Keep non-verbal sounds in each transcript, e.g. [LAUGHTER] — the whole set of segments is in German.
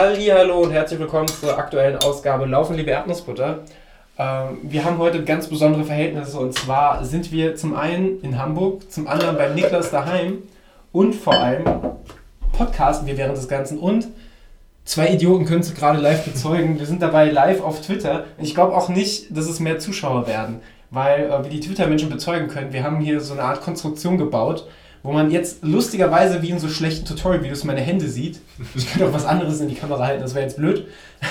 Hallo und herzlich willkommen zur aktuellen Ausgabe Laufen liebe Erdnussbutter. Ähm, wir haben heute ganz besondere Verhältnisse und zwar sind wir zum einen in Hamburg, zum anderen bei Niklas daheim und vor allem podcasten wir während des Ganzen und zwei Idioten können es gerade live bezeugen. Wir sind dabei live auf Twitter und ich glaube auch nicht, dass es mehr Zuschauer werden, weil äh, wie die Twitter-Menschen bezeugen können, wir haben hier so eine Art Konstruktion gebaut wo man jetzt lustigerweise wie in so schlechten Tutorial-Videos meine Hände sieht. Ich könnte auch was anderes in die Kamera halten, das wäre jetzt blöd.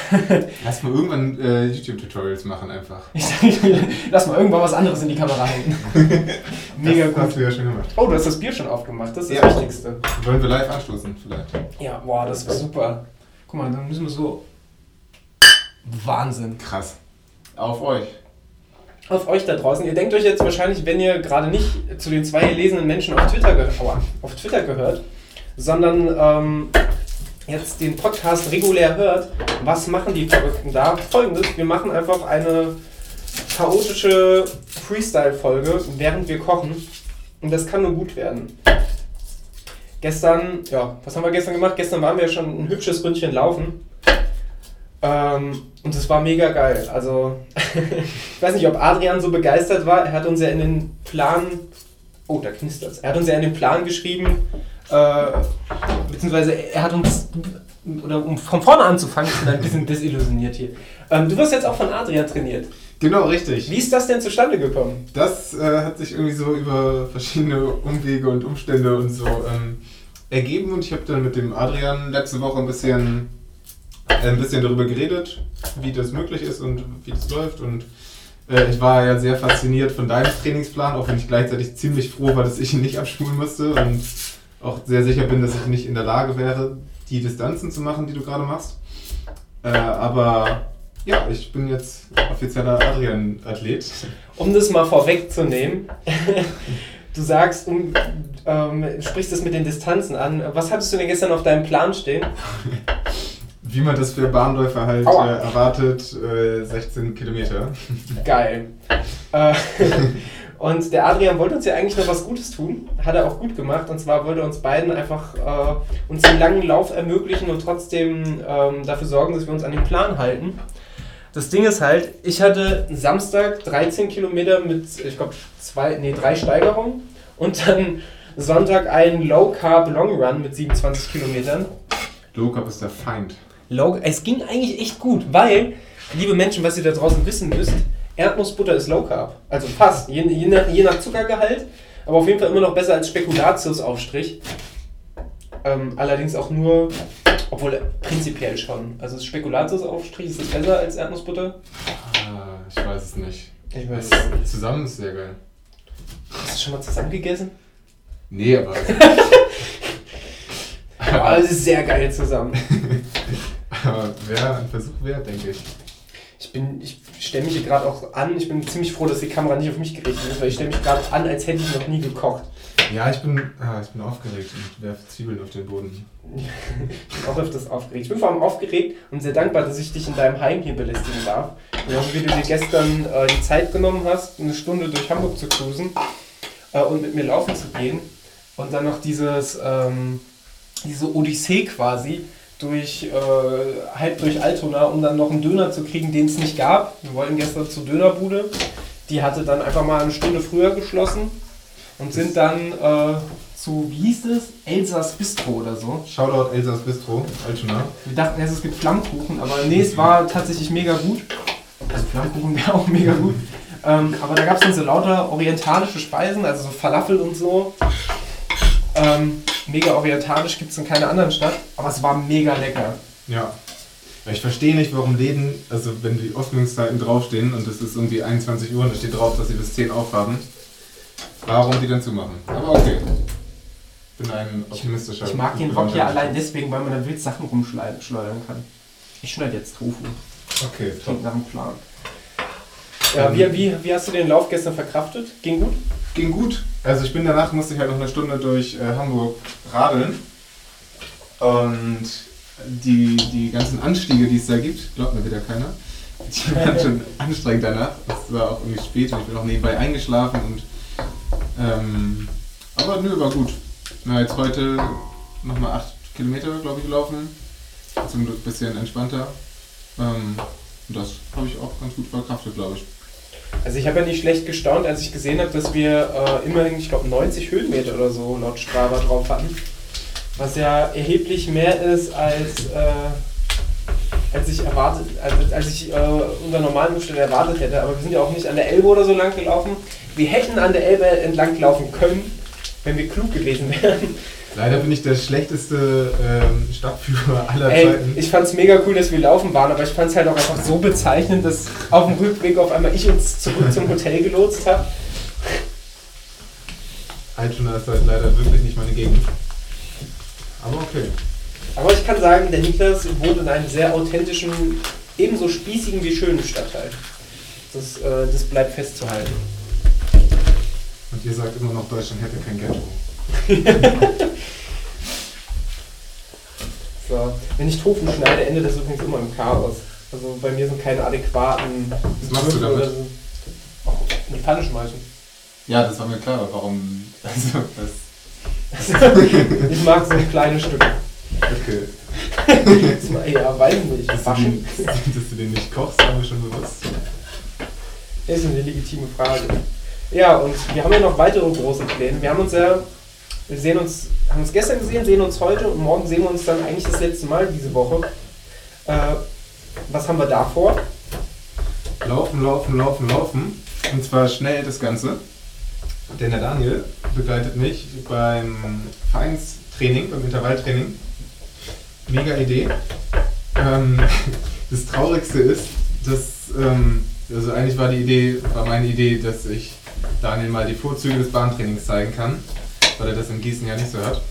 [LAUGHS] Lass mal irgendwann äh, YouTube-Tutorials machen einfach. [LAUGHS] lass mal irgendwann was anderes in die Kamera halten. [LAUGHS] Mega das gut. hast du ja schon gemacht. Oh, du hast das Bier schon aufgemacht, das ist ja. das Wichtigste. Wollen wir live anstoßen vielleicht? Ja, boah, das wäre super. Guck mal, dann müssen wir so... Wahnsinn. Krass. Auf euch auf euch da draußen. Ihr denkt euch jetzt wahrscheinlich, wenn ihr gerade nicht zu den zwei lesenden Menschen auf Twitter, ge auf Twitter gehört, sondern ähm, jetzt den Podcast regulär hört, was machen die Verrückten da? Folgendes, wir machen einfach eine chaotische Freestyle-Folge, während wir kochen. Und das kann nur gut werden. Gestern, ja, was haben wir gestern gemacht? Gestern waren wir schon ein hübsches Ründchen laufen. Ähm, und es war mega geil. Also, ich weiß nicht, ob Adrian so begeistert war. Er hat uns ja in den Plan. Oh, da knistert es. Er hat uns ja in den Plan geschrieben, äh, beziehungsweise er hat uns. Oder um von vorne anzufangen, ich bin ein bisschen desillusioniert hier. Ähm, du wirst jetzt auch von Adrian trainiert. Genau, richtig. Wie ist das denn zustande gekommen? Das äh, hat sich irgendwie so über verschiedene Umwege und Umstände und so ähm, ergeben und ich habe dann mit dem Adrian letzte Woche ein bisschen ein bisschen darüber geredet, wie das möglich ist und wie das läuft. Und äh, ich war ja sehr fasziniert von deinem Trainingsplan, auch wenn ich gleichzeitig ziemlich froh war, dass ich ihn nicht abspulen musste und auch sehr sicher bin, dass ich nicht in der Lage wäre, die Distanzen zu machen, die du gerade machst. Äh, aber ja, ich bin jetzt offizieller Adrian-Athlet. Um das mal vorwegzunehmen, [LAUGHS] du sagst, um, ähm, sprichst es mit den Distanzen an. Was hattest du denn gestern auf deinem Plan stehen? [LAUGHS] Wie man das für Bahnläufer halt äh, erwartet, äh, 16 Kilometer. Geil. Äh, [LAUGHS] und der Adrian wollte uns ja eigentlich noch was Gutes tun. Hat er auch gut gemacht. Und zwar wollte er uns beiden einfach äh, uns einen langen Lauf ermöglichen und trotzdem ähm, dafür sorgen, dass wir uns an den Plan halten. Das Ding ist halt, ich hatte Samstag 13 Kilometer mit, ich glaube, zwei, nee, drei Steigerungen und dann Sonntag einen Low Carb Long Run mit 27 Kilometern. Low Carb ist der Feind. Low, es ging eigentlich echt gut, weil, liebe Menschen, was ihr da draußen wissen müsst, Erdnussbutter ist Low Carb. Also fast, je, je, nach, je nach Zuckergehalt, aber auf jeden Fall immer noch besser als Spekulatiusaufstrich. Ähm, allerdings auch nur, obwohl prinzipiell schon. Also Spekulatiusaufstrich, ist das besser als Erdnussbutter? Ah, ich weiß es nicht. Ich weiß es nicht. Zusammen ist sehr geil. Hast du schon mal zusammen gegessen? Nee, aber. aber es ist sehr geil zusammen. [LAUGHS] Aber wäre ein Versuch wert, denke ich. Ich, bin, ich stelle mich hier gerade auch an, ich bin ziemlich froh, dass die Kamera nicht auf mich gerichtet ist, weil ich stelle mich gerade an, als hätte ich noch nie gekocht. Ja, ich bin, ah, ich bin aufgeregt und werfe Zwiebeln auf den Boden. [LAUGHS] ich bin auch öfters aufgeregt. Ich bin vor allem aufgeregt und sehr dankbar, dass ich dich in deinem Heim hier belästigen darf. Genauso wie du dir gestern äh, die Zeit genommen hast, eine Stunde durch Hamburg zu cruisen äh, und mit mir laufen zu gehen. Und dann noch dieses, ähm, diese Odyssee quasi, durch, äh, halb durch Altona, um dann noch einen Döner zu kriegen, den es nicht gab. Wir wollten gestern zur Dönerbude. Die hatte dann einfach mal eine Stunde früher geschlossen und sind dann äh, zu, wie hieß es? Elsas Bistro oder so. Shoutout Elsas Bistro, Altona. Wir dachten erst, es gibt Flammkuchen, aber nee, es war tatsächlich mega gut. Also Flammkuchen wäre auch mega gut. Ähm, aber da gab es dann so lauter orientalische Speisen, also so Falafel und so. Ähm, mega orientalisch gibt es in keiner anderen Stadt, aber es war mega lecker. Ja. Ich verstehe nicht, warum Läden, also wenn die Öffnungszeiten draufstehen und es ist irgendwie 21 Uhr und da steht drauf, dass sie bis 10 aufhaben, warum die dann zumachen. Aber okay. Ich bin ein optimistischer. Ich, ich mag den Rock ja allein deswegen, weil man da wild Sachen rumschleudern kann. Ich schneide jetzt Tofu. Okay, top. nach dem Plan. Ja, wie, wie, wie hast du den Lauf gestern verkraftet? Ging gut? Ging gut. Also ich bin danach, musste ich halt noch eine Stunde durch äh, Hamburg radeln. Und die, die ganzen Anstiege, die es da gibt, glaubt mir wieder keiner, die [LAUGHS] waren schon anstrengend danach. Es war auch irgendwie spät und ich bin auch nebenbei eingeschlafen und ähm, aber nö, war gut. Na, jetzt heute nochmal 8 Kilometer, glaube ich, gelaufen. zum Glück ein bisschen entspannter. Ähm, das habe ich auch ganz gut verkraftet, glaube ich. Also ich habe ja nicht schlecht gestaunt, als ich gesehen habe, dass wir äh, immerhin, ich glaube, 90 Höhenmeter oder so laut Strava drauf hatten. Was ja erheblich mehr ist als, äh, als ich erwartet, als, als ich äh, unter normalen Umständen erwartet hätte. Aber wir sind ja auch nicht an der Elbe oder so lang gelaufen. Wir hätten an der Elbe entlang laufen können, wenn wir klug gewesen wären. Leider bin ich der schlechteste ähm, Stadtführer aller Ey, Zeiten. ich fand's mega cool, dass wir laufen waren, aber ich fand's halt auch einfach so bezeichnend, dass auf dem Rückweg auf einmal ich uns zurück zum Hotel gelotst habe. Altona ist halt leider wirklich nicht meine Gegend. Aber okay. Aber ich kann sagen, der Niklas wohnt in einem sehr authentischen, ebenso spießigen wie schönen Stadtteil. Das, äh, das bleibt festzuhalten. Und ihr sagt immer noch, Deutschland hätte kein Ghetto. [LAUGHS] So. Wenn ich Tofu schneide, endet das übrigens immer im Chaos. Also bei mir sind keine adäquaten Was machst du damit? so. In die Pfanne schmeißen. Ja, das war mir klar, aber warum. [LAUGHS] Also, das. [LAUGHS] ich mag so kleine Stücke. Okay. Ja, weiß nicht. Dass du, Waschen den, dass du den nicht kochst, war mir schon bewusst. ist eine legitime Frage. Ja, und wir haben ja noch weitere große Pläne. Wir haben uns ja, wir sehen uns, haben uns gestern gesehen, sehen uns heute und morgen sehen wir uns dann eigentlich das letzte Mal diese Woche. Äh, was haben wir da vor? Laufen, laufen, laufen, laufen. Und zwar schnell das Ganze. Denn der Daniel begleitet mich beim Vereinstraining, beim Intervalltraining. Mega Idee. Ähm, [LAUGHS] das Traurigste ist, dass, ähm, also eigentlich war die Idee, war meine Idee, dass ich Daniel mal die Vorzüge des Bahntrainings zeigen kann, weil er das in Gießen ja nicht so hat.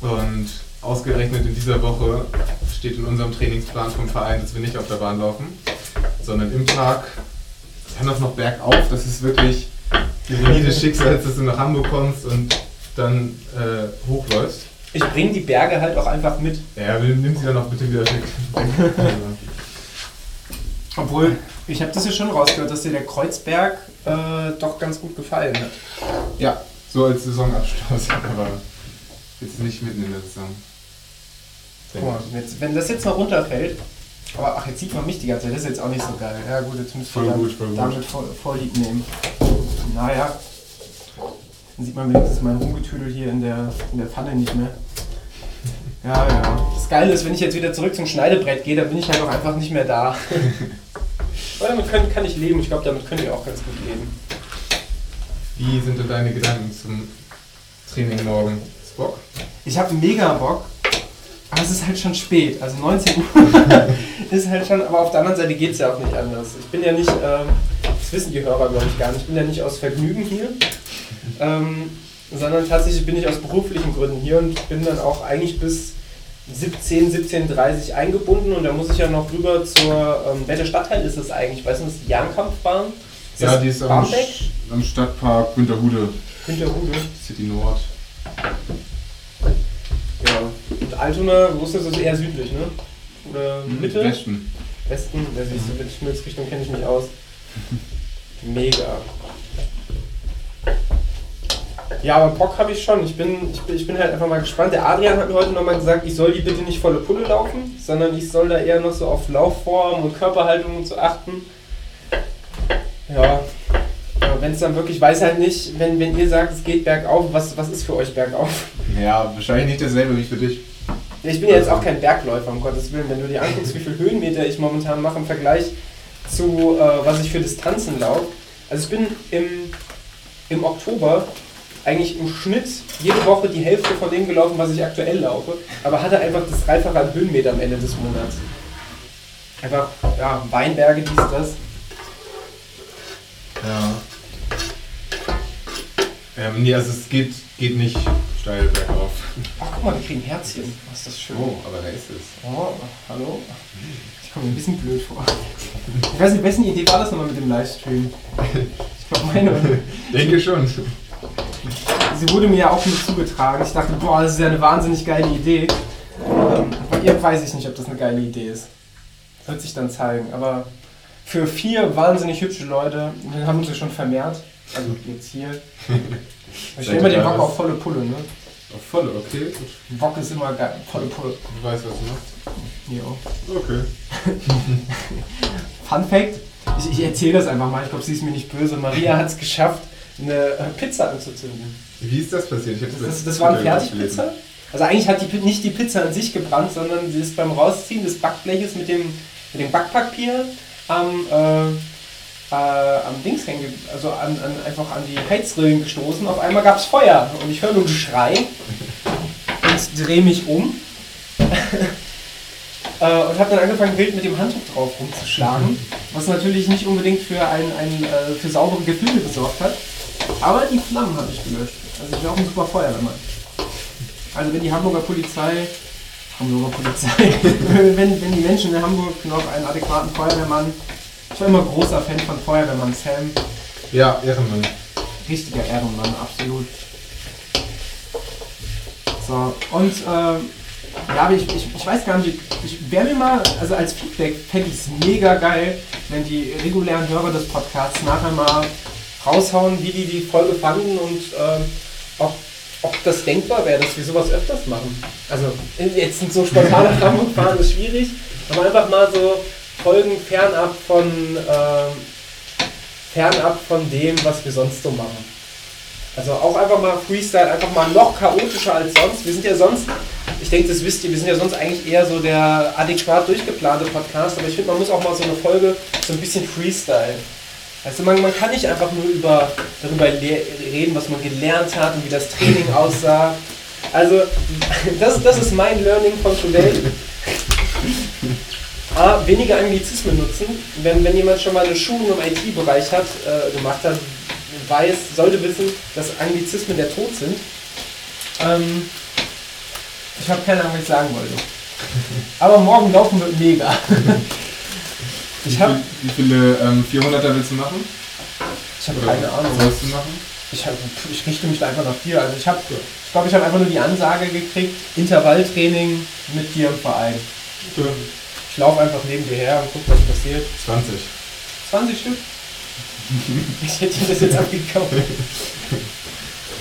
Und ausgerechnet in dieser Woche steht in unserem Trainingsplan vom Verein, dass wir nicht auf der Bahn laufen, sondern im Park, dann auch noch bergauf. Das ist wirklich die Ironie des Schicksals, dass du nach Hamburg kommst und dann äh, hochläufst. Ich bringe die Berge halt auch einfach mit. Ja, nimm sie dann auch bitte wieder weg. [LAUGHS] Obwohl, ich habe das ja schon rausgehört, dass dir der Kreuzberg äh, doch ganz gut gefallen hat. ja, so als Saisonabschluss, [LAUGHS] aber jetzt nicht mitten in der Saison. Guck mal, jetzt, wenn das jetzt mal runterfällt, aber ach, jetzt sieht man mich die ganze Zeit, das ist jetzt auch nicht so geil. Ja gut, jetzt müsst ihr Voll dann gut, voll damit voll, Vorlieb nehmen. Naja, dann sieht man wenigstens mein Rumgetüdel hier in der, in der Pfanne nicht mehr. Ja, ja. Das Geile ist, wenn ich jetzt wieder zurück zum Schneidebrett gehe, dann bin ich halt auch einfach nicht mehr da. [LAUGHS] Aber damit kann, kann ich leben. Ich glaube, damit könnt ihr auch ganz gut leben. Wie sind denn deine Gedanken zum Training morgen? Ist Bock? Ich habe mega Bock, aber es ist halt schon spät. Also 19 Uhr [LAUGHS] ist halt schon, aber auf der anderen Seite geht es ja auch nicht anders. Ich bin ja nicht, ähm, das wissen die Hörer glaube ich gar nicht, ich bin ja nicht aus Vergnügen hier, ähm, sondern tatsächlich bin ich aus beruflichen Gründen hier und bin dann auch eigentlich bis 17, 17.30 Uhr eingebunden und da muss ich ja noch rüber zur, ähm, welcher Stadtteil ist das eigentlich? Ich weiß nicht, ist das die Jahrenkampfbahn? Ist Ja, das die ist am, Barmbek? Am Stadtpark Günterhude, Hinterhude. City Nord. Ja. Und Altona, wo ist das? Ist eher südlich, ne? Oder Mitte? Westen. Westen, da siehst du, mit Schmilzrichtung kenne ich mich aus. [LAUGHS] Mega. Ja, aber Bock habe ich schon. Ich bin, ich, bin, ich bin halt einfach mal gespannt. Der Adrian hat mir heute nochmal gesagt, ich soll die bitte nicht volle Pulle laufen, sondern ich soll da eher noch so auf Laufform und Körperhaltung und so achten. Ja. Wenn es dann wirklich, weiß halt nicht, wenn, wenn ihr sagt, es geht bergauf, was, was ist für euch bergauf? Ja, wahrscheinlich nicht dasselbe wie für dich. Ich bin ja jetzt auch kein Bergläufer, um Gottes Willen. Wenn du dir anguckst, wie viel Höhenmeter ich momentan mache im Vergleich zu, äh, was ich für Distanzen laufe. Also ich bin im, im Oktober eigentlich im Schnitt jede Woche die Hälfte von dem gelaufen, was ich aktuell laufe, aber hatte einfach das Dreifache an Höhenmeter am Ende des Monats. Einfach, ja, Weinberge, dies, das. Ja. Ähm, nee, also es geht, geht nicht steil bergauf. Ach, guck mal, wir kriegen Herzchen. Was ist das schön. Oh, aber da ist es. Oh, hallo? Ich komme mir ein bisschen blöd vor. Ich weiß nicht, wessen Idee war das nochmal mit dem Livestream? Ich glaube, meine. Denke schon. Sie wurde mir ja auch mit zugetragen. Ich dachte, boah, das ist ja eine wahnsinnig geile Idee. Ähm, bei ihr weiß ich nicht, ob das eine geile Idee ist. Wird sich dann zeigen. Aber für vier wahnsinnig hübsche Leute, wir haben uns ja schon vermehrt. Also jetzt hier. [LAUGHS] Ich immer den Bock auf volle Pulle, ne? Auf volle, okay. Gut. Bock ist immer geil. Volle Pulle. Du weißt, was du machst. mir auch. Okay. [LAUGHS] Fun Fact, ich, ich erzähle das einfach mal, ich glaube, sie ist mir nicht böse. Maria [LAUGHS] hat es geschafft, eine Pizza anzuzünden. Wie ist das passiert? Ich hab Das, das war eine Fertigpizza. Also eigentlich hat die, nicht die Pizza an sich gebrannt, sondern sie ist beim Rausziehen des Backbleches mit dem, mit dem Backpapier am, äh, äh, am Dings hängen, ge- also an, an, einfach an die Heizrillen gestoßen. Auf einmal gab es Feuer und ich höre nur ein Geschrei und drehe mich um [LAUGHS] äh, und habe dann angefangen, wild mit dem Handtuch drauf rumzuschlagen, was natürlich nicht unbedingt für, ein, ein, äh, für saubere Gefühle gesorgt hat. Aber die Flammen habe ich gelöscht. Also ich bin auch ein super Feuerwehrmann. Also wenn die Hamburger Polizei, Hamburger Polizei, [LAUGHS] wenn, wenn die Menschen in Hamburg noch einen adäquaten Feuerwehrmann, ich war immer großer Fan von Feuerwehrmann Sam, Ja, Ehrenmann. richtiger Ehrenmann, absolut. So, und ähm, ja, aber ich, ich, ich weiß gar nicht, ich wäre mir mal, also als Feedback fände ich es mega geil, wenn die regulären Hörer des Podcasts nachher mal raushauen, wie die die Folge fanden und ähm, ob, ob das denkbar wäre, dass wir sowas öfters machen. Also jetzt sind so spontan nach [LAUGHS] Hamburg fahren ist schwierig, aber einfach mal so Folgen fernab von ähm, fernab von dem, was wir sonst so machen. Also auch einfach mal Freestyle, einfach mal noch chaotischer als sonst. Wir sind ja sonst, ich denke, das wisst ihr, wir sind ja sonst eigentlich eher so der adäquat durchgeplante Podcast, aber ich finde, man muss auch mal so eine Folge so ein bisschen Freestyle. Also man, man kann nicht einfach nur über, darüber reden, was man gelernt hat und wie das Training [LAUGHS] aussah. Also das, das ist mein Learning von today. A, weniger Anglizismen nutzen. Wenn, wenn jemand schon mal eine Schulung im IT-Bereich hat, äh, gemacht hat, weiß, sollte wissen, dass Anglizismen der Tod sind. Ähm, ich habe keine Ahnung, was ich sagen wollte. [LAUGHS] Aber morgen laufen wird mega. Ich habe Wie, viele ähm, 400er willst du machen? ich hab Oder keine Ahnung. Sollst du machen? Ich, hab, ich richte mich da einfach nach dir. Also ich habe, ich glaube, ich habe einfach nur die Ansage gekriegt, Intervalltraining mit dir im Verein. Ich laufe einfach neben dir her und guck, was passiert. 20. 20 Stück? [LAUGHS] Ich hätte ihm das jetzt abgekauft.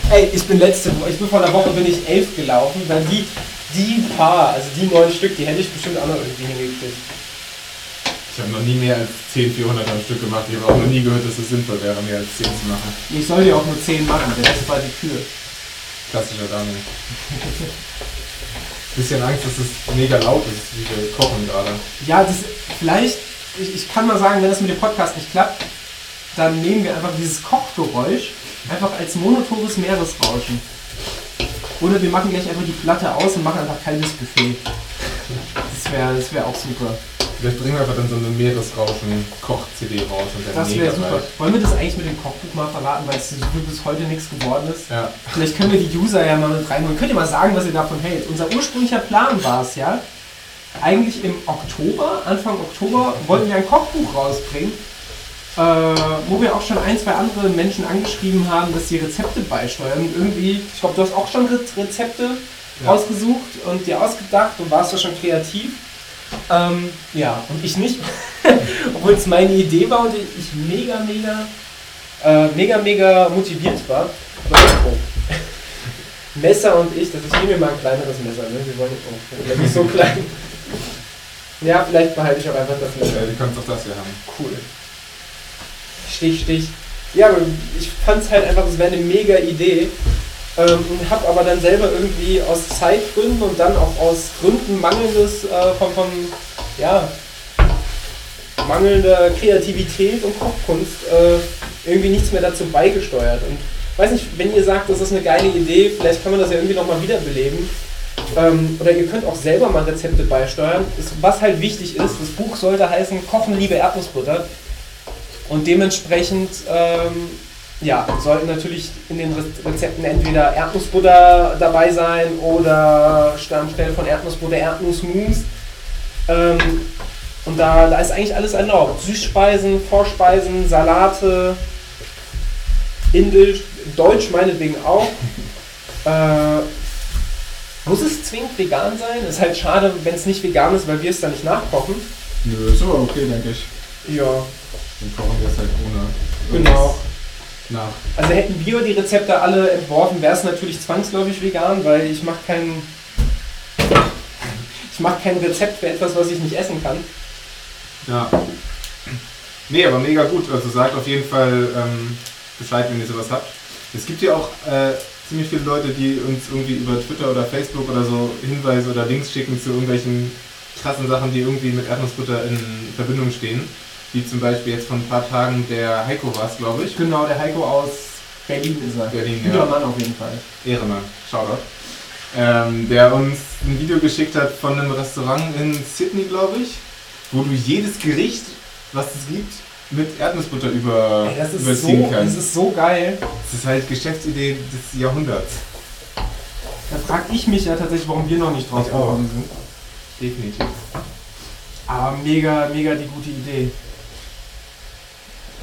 Ey, ich bin letzte Woche, ich bin vor einer Woche bin ich elf gelaufen, weil die, die paar, also die neun Stück, die hätte ich bestimmt auch noch irgendwie hingekriegt. Ich habe noch nie mehr als 10 400er am Stück gemacht. Ich habe auch noch nie gehört, dass es sinnvoll wäre, mehr als 10 zu machen. Ich soll dir auch nur zehn machen, der Rest war die Kür. Klassischer Daniel. [LAUGHS] Bisschen Angst, dass es mega laut ist, wie wir kochen gerade. Ja, das vielleicht, ich, ich kann mal sagen, wenn das mit dem Podcast nicht klappt, dann nehmen wir einfach dieses Kochgeräusch einfach als monotones Meeresrauschen. Oder wir machen gleich einfach die Platte aus und machen einfach kaltes Buffet. Das wäre das wär auch super. Vielleicht bringen wir einfach dann so eine Meeresrauschen-Koch-CD raus und dann Das wäre super. Wollen wir das eigentlich mit dem Kochbuch mal verraten, weil es so bis heute nichts geworden ist? Ja. Vielleicht können wir die User ja mal mit reinholen. Könnt ihr mal sagen, was ihr davon hält? Unser ursprünglicher Plan war es ja, eigentlich im Oktober, Anfang Oktober, wollten wir ein Kochbuch rausbringen, äh, wo wir auch schon ein, zwei andere Menschen angeschrieben haben, dass sie Rezepte beisteuern. Und irgendwie, ich glaube, du hast auch schon Re Rezepte Ja. ausgesucht und dir ausgedacht und warst da schon kreativ. Ähm, ja, und ich nicht, [LAUGHS] obwohl es meine Idee war und ich mega, mega, äh, mega, mega motiviert war. Oh. [LAUGHS] Messer und ich, das ist, ich nehme mir mal ein kleineres Messer, ne? Wir wollen oh, nicht so klein. [LAUGHS] Ja, vielleicht behalte ich auch einfach das Messer. Ja, du kannst auch das hier haben. Cool. Stich, Stich. Ja, aber ich fand es halt einfach, es wäre eine mega Idee. Ähm, und habe aber dann selber irgendwie aus Zeitgründen und dann auch aus Gründen mangelndes äh, von, von ja, mangelnder Kreativität und Kochkunst äh, irgendwie nichts mehr dazu beigesteuert. Und weiß nicht, wenn ihr sagt, das ist eine geile Idee, vielleicht kann man das ja irgendwie nochmal wiederbeleben. Ähm, oder ihr könnt auch selber mal Rezepte beisteuern. Ist, was halt wichtig ist, das Buch sollte heißen Kochen liebe Erdnussbutter. Und dementsprechend ähm, ja, sollten natürlich in den Re- Rezepten entweder Erdnussbutter dabei sein oder anstelle von Erdnussbutter Erdnussmus. Ähm, und da, da ist eigentlich alles erlaubt. Süßspeisen, Vorspeisen, Salate, Indisch, Deutsch meinetwegen auch. Äh, muss es zwingend vegan sein? Ist halt schade, wenn es nicht vegan ist, weil wir es dann nicht nachkochen. Nö, ist aber okay, denke ich. Ja, Dann kochen wir es halt ohne. genau. Nach. Also hätten wir die Rezepte alle entworfen, wäre es natürlich zwangsläufig vegan, weil ich mache keinen. Ich mache kein Rezept für etwas, was ich nicht essen kann. Ja. Nee, aber mega gut. Also sagt auf jeden Fall ähm, Bescheid, wenn ihr sowas habt. Es gibt ja auch äh, ziemlich viele Leute, die uns irgendwie über Twitter oder Facebook oder so Hinweise oder Links schicken zu irgendwelchen krassen Sachen, die irgendwie mit Erdnussbutter in Verbindung stehen. Wie zum Beispiel jetzt vor ein paar Tagen der Heiko war es, glaube ich. Genau, der Heiko aus Berlin ist er. Berlin, Guter ja. Mann auf jeden Fall. Ehrenmann, Shoutout. Ähm, der uns ein Video geschickt hat von einem Restaurant in Sydney, glaube ich, wo du jedes Gericht, was es gibt, mit Erdnussbutter über, Ey, das, ist überziehen so, das kannst. ist so geil. Das ist halt Geschäftsidee des Jahrhunderts. Da frage ich mich ja tatsächlich, warum wir noch nicht drauf gekommen sind. Definitiv. Aber mega, mega die gute Idee.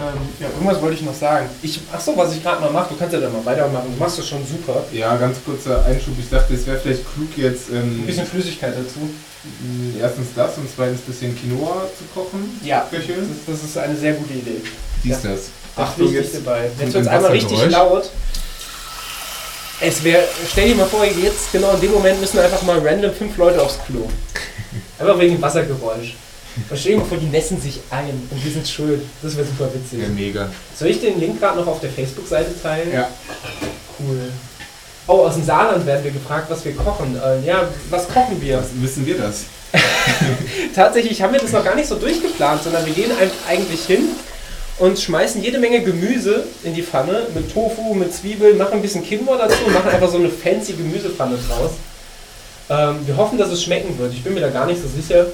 Ähm, ja, irgendwas wollte ich noch sagen. Ich, ach so, was ich gerade mal mache, du kannst ja dann mal weitermachen. Du machst das schon super. Ja, ganz kurzer Einschub. Ich dachte, es wäre vielleicht klug jetzt Ein ähm, bisschen Flüssigkeit dazu. erstens das und zweitens ein bisschen Quinoa zu kochen. Ja, das ist, das ist eine sehr gute Idee. Dies, Ja. das. Das Achtung, jetzt dabei. Jetzt wird es ein einmal richtig laut. Es wäre, stell dir mal vor, jetzt genau in dem Moment müssen einfach mal random fünf Leute aufs Klo. [LAUGHS] Einfach wegen dem Wassergeräusch. Und stell dir mal vor, die nässen sich ein und wir sind schuld. Das wäre super witzig. Ja, mega. Soll ich den Link gerade noch auf der Facebook-Seite teilen? Ja. Cool. Oh, aus dem Saarland werden wir gefragt, was wir kochen. Äh, ja, was kochen wir? Was, wissen wir das? [LAUGHS] Tatsächlich haben wir das noch gar nicht so durchgeplant, sondern wir gehen eigentlich hin und schmeißen jede Menge Gemüse in die Pfanne mit Tofu, mit Zwiebeln, machen ein bisschen Quinoa dazu und machen einfach so eine fancy Gemüsepfanne draus. Ähm, wir hoffen, dass es schmecken wird. Ich bin mir da gar nicht so sicher.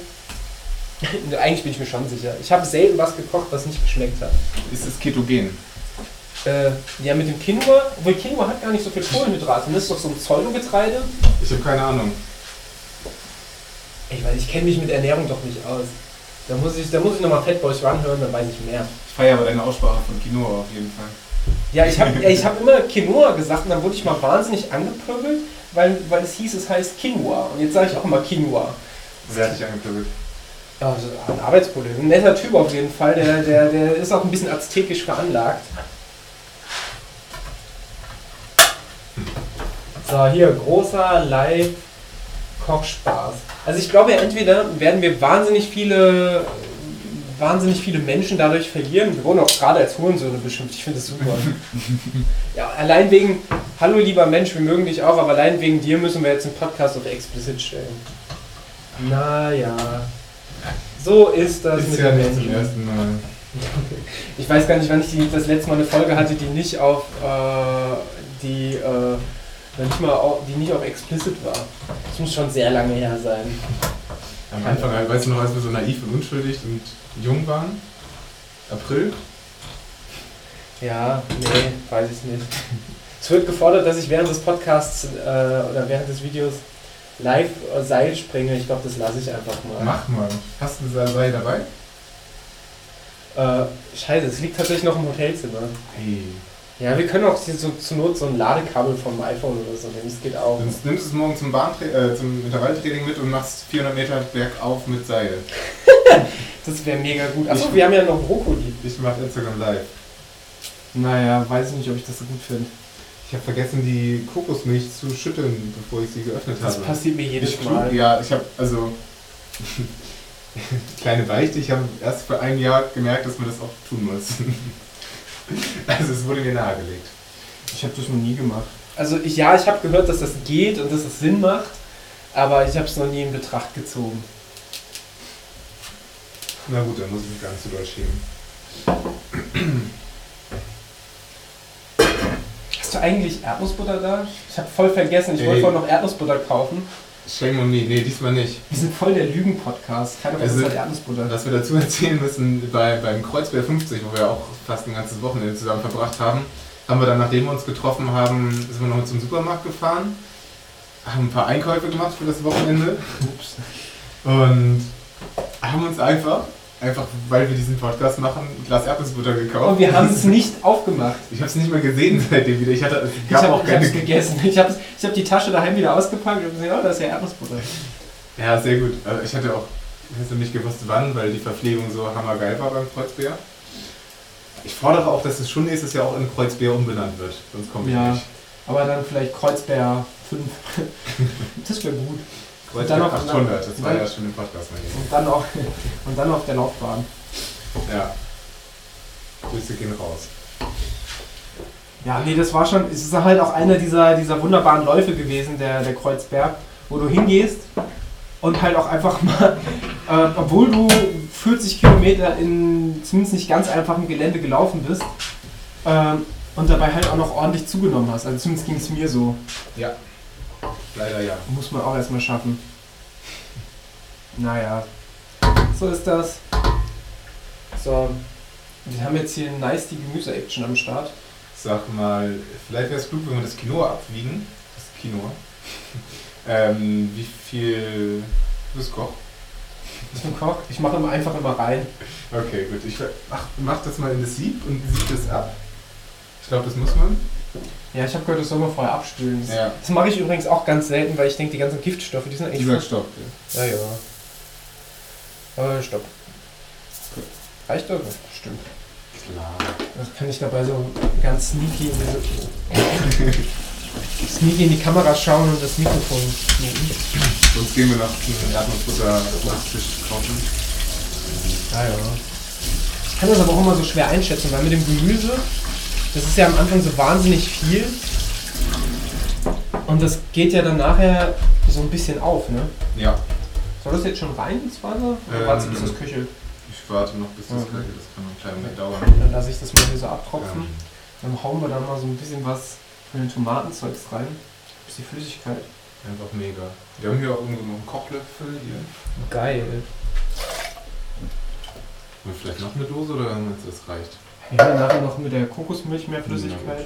[LAUGHS] Eigentlich bin ich mir schon sicher. Ich habe selten was gekocht, was nicht geschmeckt hat. Ist es ketogen? Äh, ja, mit dem Quinoa, obwohl Quinoa hat gar nicht so viel Kohlenhydrate. Das ist doch so ein Pseudogetreide. Ich habe keine Ahnung. Ich weiß, ich kenne mich mit Ernährung doch nicht aus. Da muss ich, da muss ich nochmal Fatboys Run hören, dann weiß ich mehr. Ich feiere aber deine Aussprache von Quinoa auf jeden Fall. Ja, ich habe ich hab immer Quinoa gesagt und dann wurde ich mal wahnsinnig angepöbelt, weil, weil es hieß, es heißt Quinoa. Und jetzt sage ich auch immer Quinoa. Wer hat dich angepöbelt? Also ein Arbeitskollege. Ein netter Typ auf jeden Fall. Der, der, der ist auch ein bisschen aztekisch veranlagt. So, hier, großer Live-Kochspaß. Also ich glaube, entweder werden wir wahnsinnig viele wahnsinnig viele Menschen dadurch verlieren. Wir wurden auch gerade als Hurensöhne beschimpft. Ich finde das super. [LAUGHS] ja, allein wegen, hallo lieber Mensch, wir mögen dich auch, aber allein wegen dir müssen wir jetzt einen Podcast auf explicit stellen. Naja. So ist das ist mit ja nicht zum ersten Mal. Ich weiß gar nicht, wann ich die, das letzte Mal eine Folge hatte, die nicht auf äh, die äh, nicht mal auf, die nicht auf explicit war. Das muss schon sehr lange her sein. Am Anfang, weißt du noch, als wir so naiv und unschuldig und jung waren? April? Ja, nee, weiß ich nicht. Es wird gefordert, dass ich während des Podcasts äh, oder während des Videos live Seil springe. Ich glaube, das lasse ich einfach mal. Mach mal. Hast du ein Seil dabei? Äh, scheiße, es liegt tatsächlich noch im Hotelzimmer. Hey. Ja, wir können auch so, zur Not so ein Ladekabel vom iPhone oder so nehmen. Das geht auch. Dann nimmst du es morgen zum, Bahntra äh, zum Intervalltraining mit und machst 400 Meter bergauf mit Seil. [LAUGHS] Das wäre mega gut. Achso, wir haben ja noch Brokkoli. Ich mache Instagram live. Naja, weiß nicht, ob ich das so gut finde. Ich habe vergessen, die Kokosmilch zu schütteln, bevor ich sie geöffnet Das habe. passiert mir jedes Ich klug, Mal. ja, ich habe also [LAUGHS] kleine Beichte, ich habe erst vor einem Jahr gemerkt, dass man das auch tun muss. [LAUGHS] also es wurde mir nahegelegt. Ich habe das noch nie gemacht. Also ich, ja, ich habe gehört, dass das geht und dass es Sinn macht, aber ich habe es noch nie in Betracht gezogen. Na gut, dann muss ich mich gar nicht so doll schämen. Eigentlich Erdnussbutter da? Ich habe voll vergessen, ich Ey. wollte vorhin noch Erdnussbutter kaufen. Shame on me, nee, diesmal nicht. Wir sind voll der Lügen-Podcast. Uns Also- hat Erdnussbutter. Was wir dazu [LAUGHS] erzählen müssen, bei, beim Kreuzberg 50, wo wir auch fast ein ganzes Wochenende zusammen verbracht haben, haben wir dann, nachdem wir uns getroffen haben, sind wir noch zum Supermarkt gefahren, haben ein paar Einkäufe gemacht für das Wochenende Ups. und haben uns einfach, einfach weil wir diesen Podcast machen, ein Glas Erdnussbutter gekauft. Und wir haben es nicht aufgemacht. Ich habe es nicht mehr gesehen seitdem wieder. Ich hatte, es Ich habe auch keine. es gegessen. Ich habe ich hab die Tasche daheim wieder ausgepackt und gesehen, oh, da ist ja Erdnussbutter. Ja, sehr gut. Also ich hatte auch, ich hätte nicht gewusst wann, weil die Verpflegung so hammergeil war beim Kreuzbär. Ich fordere auch, dass es schon nächstes Jahr auch in Kreuzbär umbenannt wird, sonst komme ich Ja. nicht. Aber dann vielleicht Kreuzbär 5. [LAUGHS] Das wäre gut. Und dann, auf, 800, das war ja schon im Podcast und, dann auch, [LAUGHS] und dann auf der Laufbahn. Ja. Grüße gehen raus. Ja, nee, das war schon, es ist halt auch einer dieser, dieser wunderbaren Läufe gewesen, der, der Kreuzberg, wo du hingehst und halt auch einfach mal, [LAUGHS] äh, obwohl du 40 Kilometer in zumindest nicht ganz einfachem Gelände gelaufen bist äh, und dabei halt auch noch ordentlich zugenommen hast. Also zumindest ging es mir so. Ja. Leider ja. Muss man auch erstmal schaffen. Naja, so ist das. So, wir haben jetzt hier nice die Gemüse-Action am Start. Sag mal, vielleicht wäre es klug, wenn wir das Quinoa abwiegen. Das Quinoa. [LAUGHS] ähm, wie viel. Du bist Koch? Ich bin Koch. Ich mache immer einfach immer rein. Okay, gut. Ich mach, mach das mal in das Sieb und sieb das ab. Ich glaube, das muss man. Ja, ich habe gehört, das soll man vorher abspülen. Das, Ja. das mache ich übrigens auch ganz selten, weil ich denke, die ganzen Giftstoffe, die sind eigentlich. Dieser Stopp. Ja, ja. Äh, stopp. Reicht das? Stimmt. Klar. Das kann ich dabei so ganz sneaky in diese. sneaky in die Kamera schauen und das Mikrofon muten. Sonst gehen wir einen Erdnussbutter Tisch kaufen. Ja, ja. Ich kann das aber auch immer so schwer einschätzen, weil mit dem Gemüse, das ist ja am Anfang so wahnsinnig viel. Und das geht ja dann nachher so ein bisschen auf, ne? Ja. Soll das jetzt schon rein ins Wasser? Oder Ähm, wartest du, bis das köchelt? Ich warte noch, bis das Okay. köchelt. Das kann noch einen kleinen Moment dauern. Dann lasse ich das mal hier so abtropfen. Ähm, Dann hauen wir da mal so ein bisschen was von den Tomatenzeugs rein. Bisschen Flüssigkeit. einfach mega. Wir haben hier auch irgendwo noch einen Kochlöffel hier. Geil. Wir vielleicht noch eine Dose oder du, das reicht? Wir haben nachher noch mit der Kokosmilch mehr Flüssigkeit.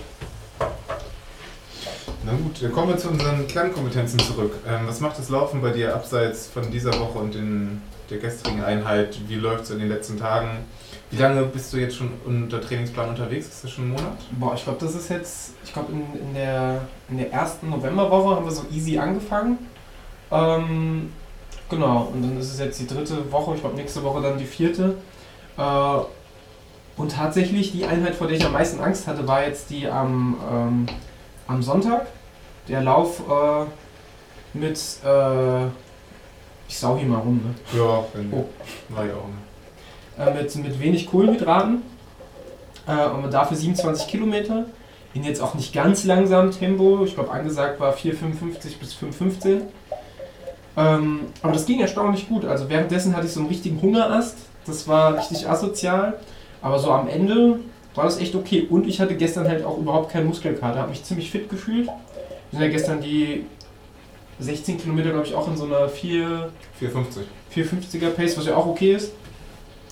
Na gut, dann kommen wir zu unseren Kernkompetenzen zurück. Ähm, was macht das Laufen bei dir abseits von dieser Woche und in der gestrigen Einheit? Wie läuft es in den letzten Tagen? Wie lange bist du jetzt schon unter Trainingsplan unterwegs? Ist das schon ein Monat? Boah, ich glaube, das ist jetzt, ich glaube, in, in, der, in der ersten Novemberwoche haben wir so easy angefangen. Ähm, genau, und dann ist es jetzt die dritte Woche, ich glaube, nächste Woche dann die vierte. Äh, und tatsächlich, die Einheit, vor der ich am meisten Angst hatte, war jetzt die am, ähm, am Sonntag. Der Lauf äh, mit, äh, ich sau hier mal rum, ne? Ja, wenn Oh. war ich auch. Ne? äh, mit, mit wenig Kohlenhydraten äh, und dafür 27 Kilometer. In jetzt auch nicht ganz langsamem Tempo. Ich glaube, angesagt war 4,55 bis 5,15. Ähm, aber das ging erstaunlich gut. Also währenddessen hatte ich so einen richtigen Hungerast. Das war richtig asozial. Aber so am Ende war das echt okay. Und ich hatte gestern halt auch überhaupt keinen Muskelkater. Habe mich ziemlich fit gefühlt. Wir sind ja gestern die 16 Kilometer, glaube ich, auch in so einer 4, 4,50. 450er Pace, was ja auch okay ist.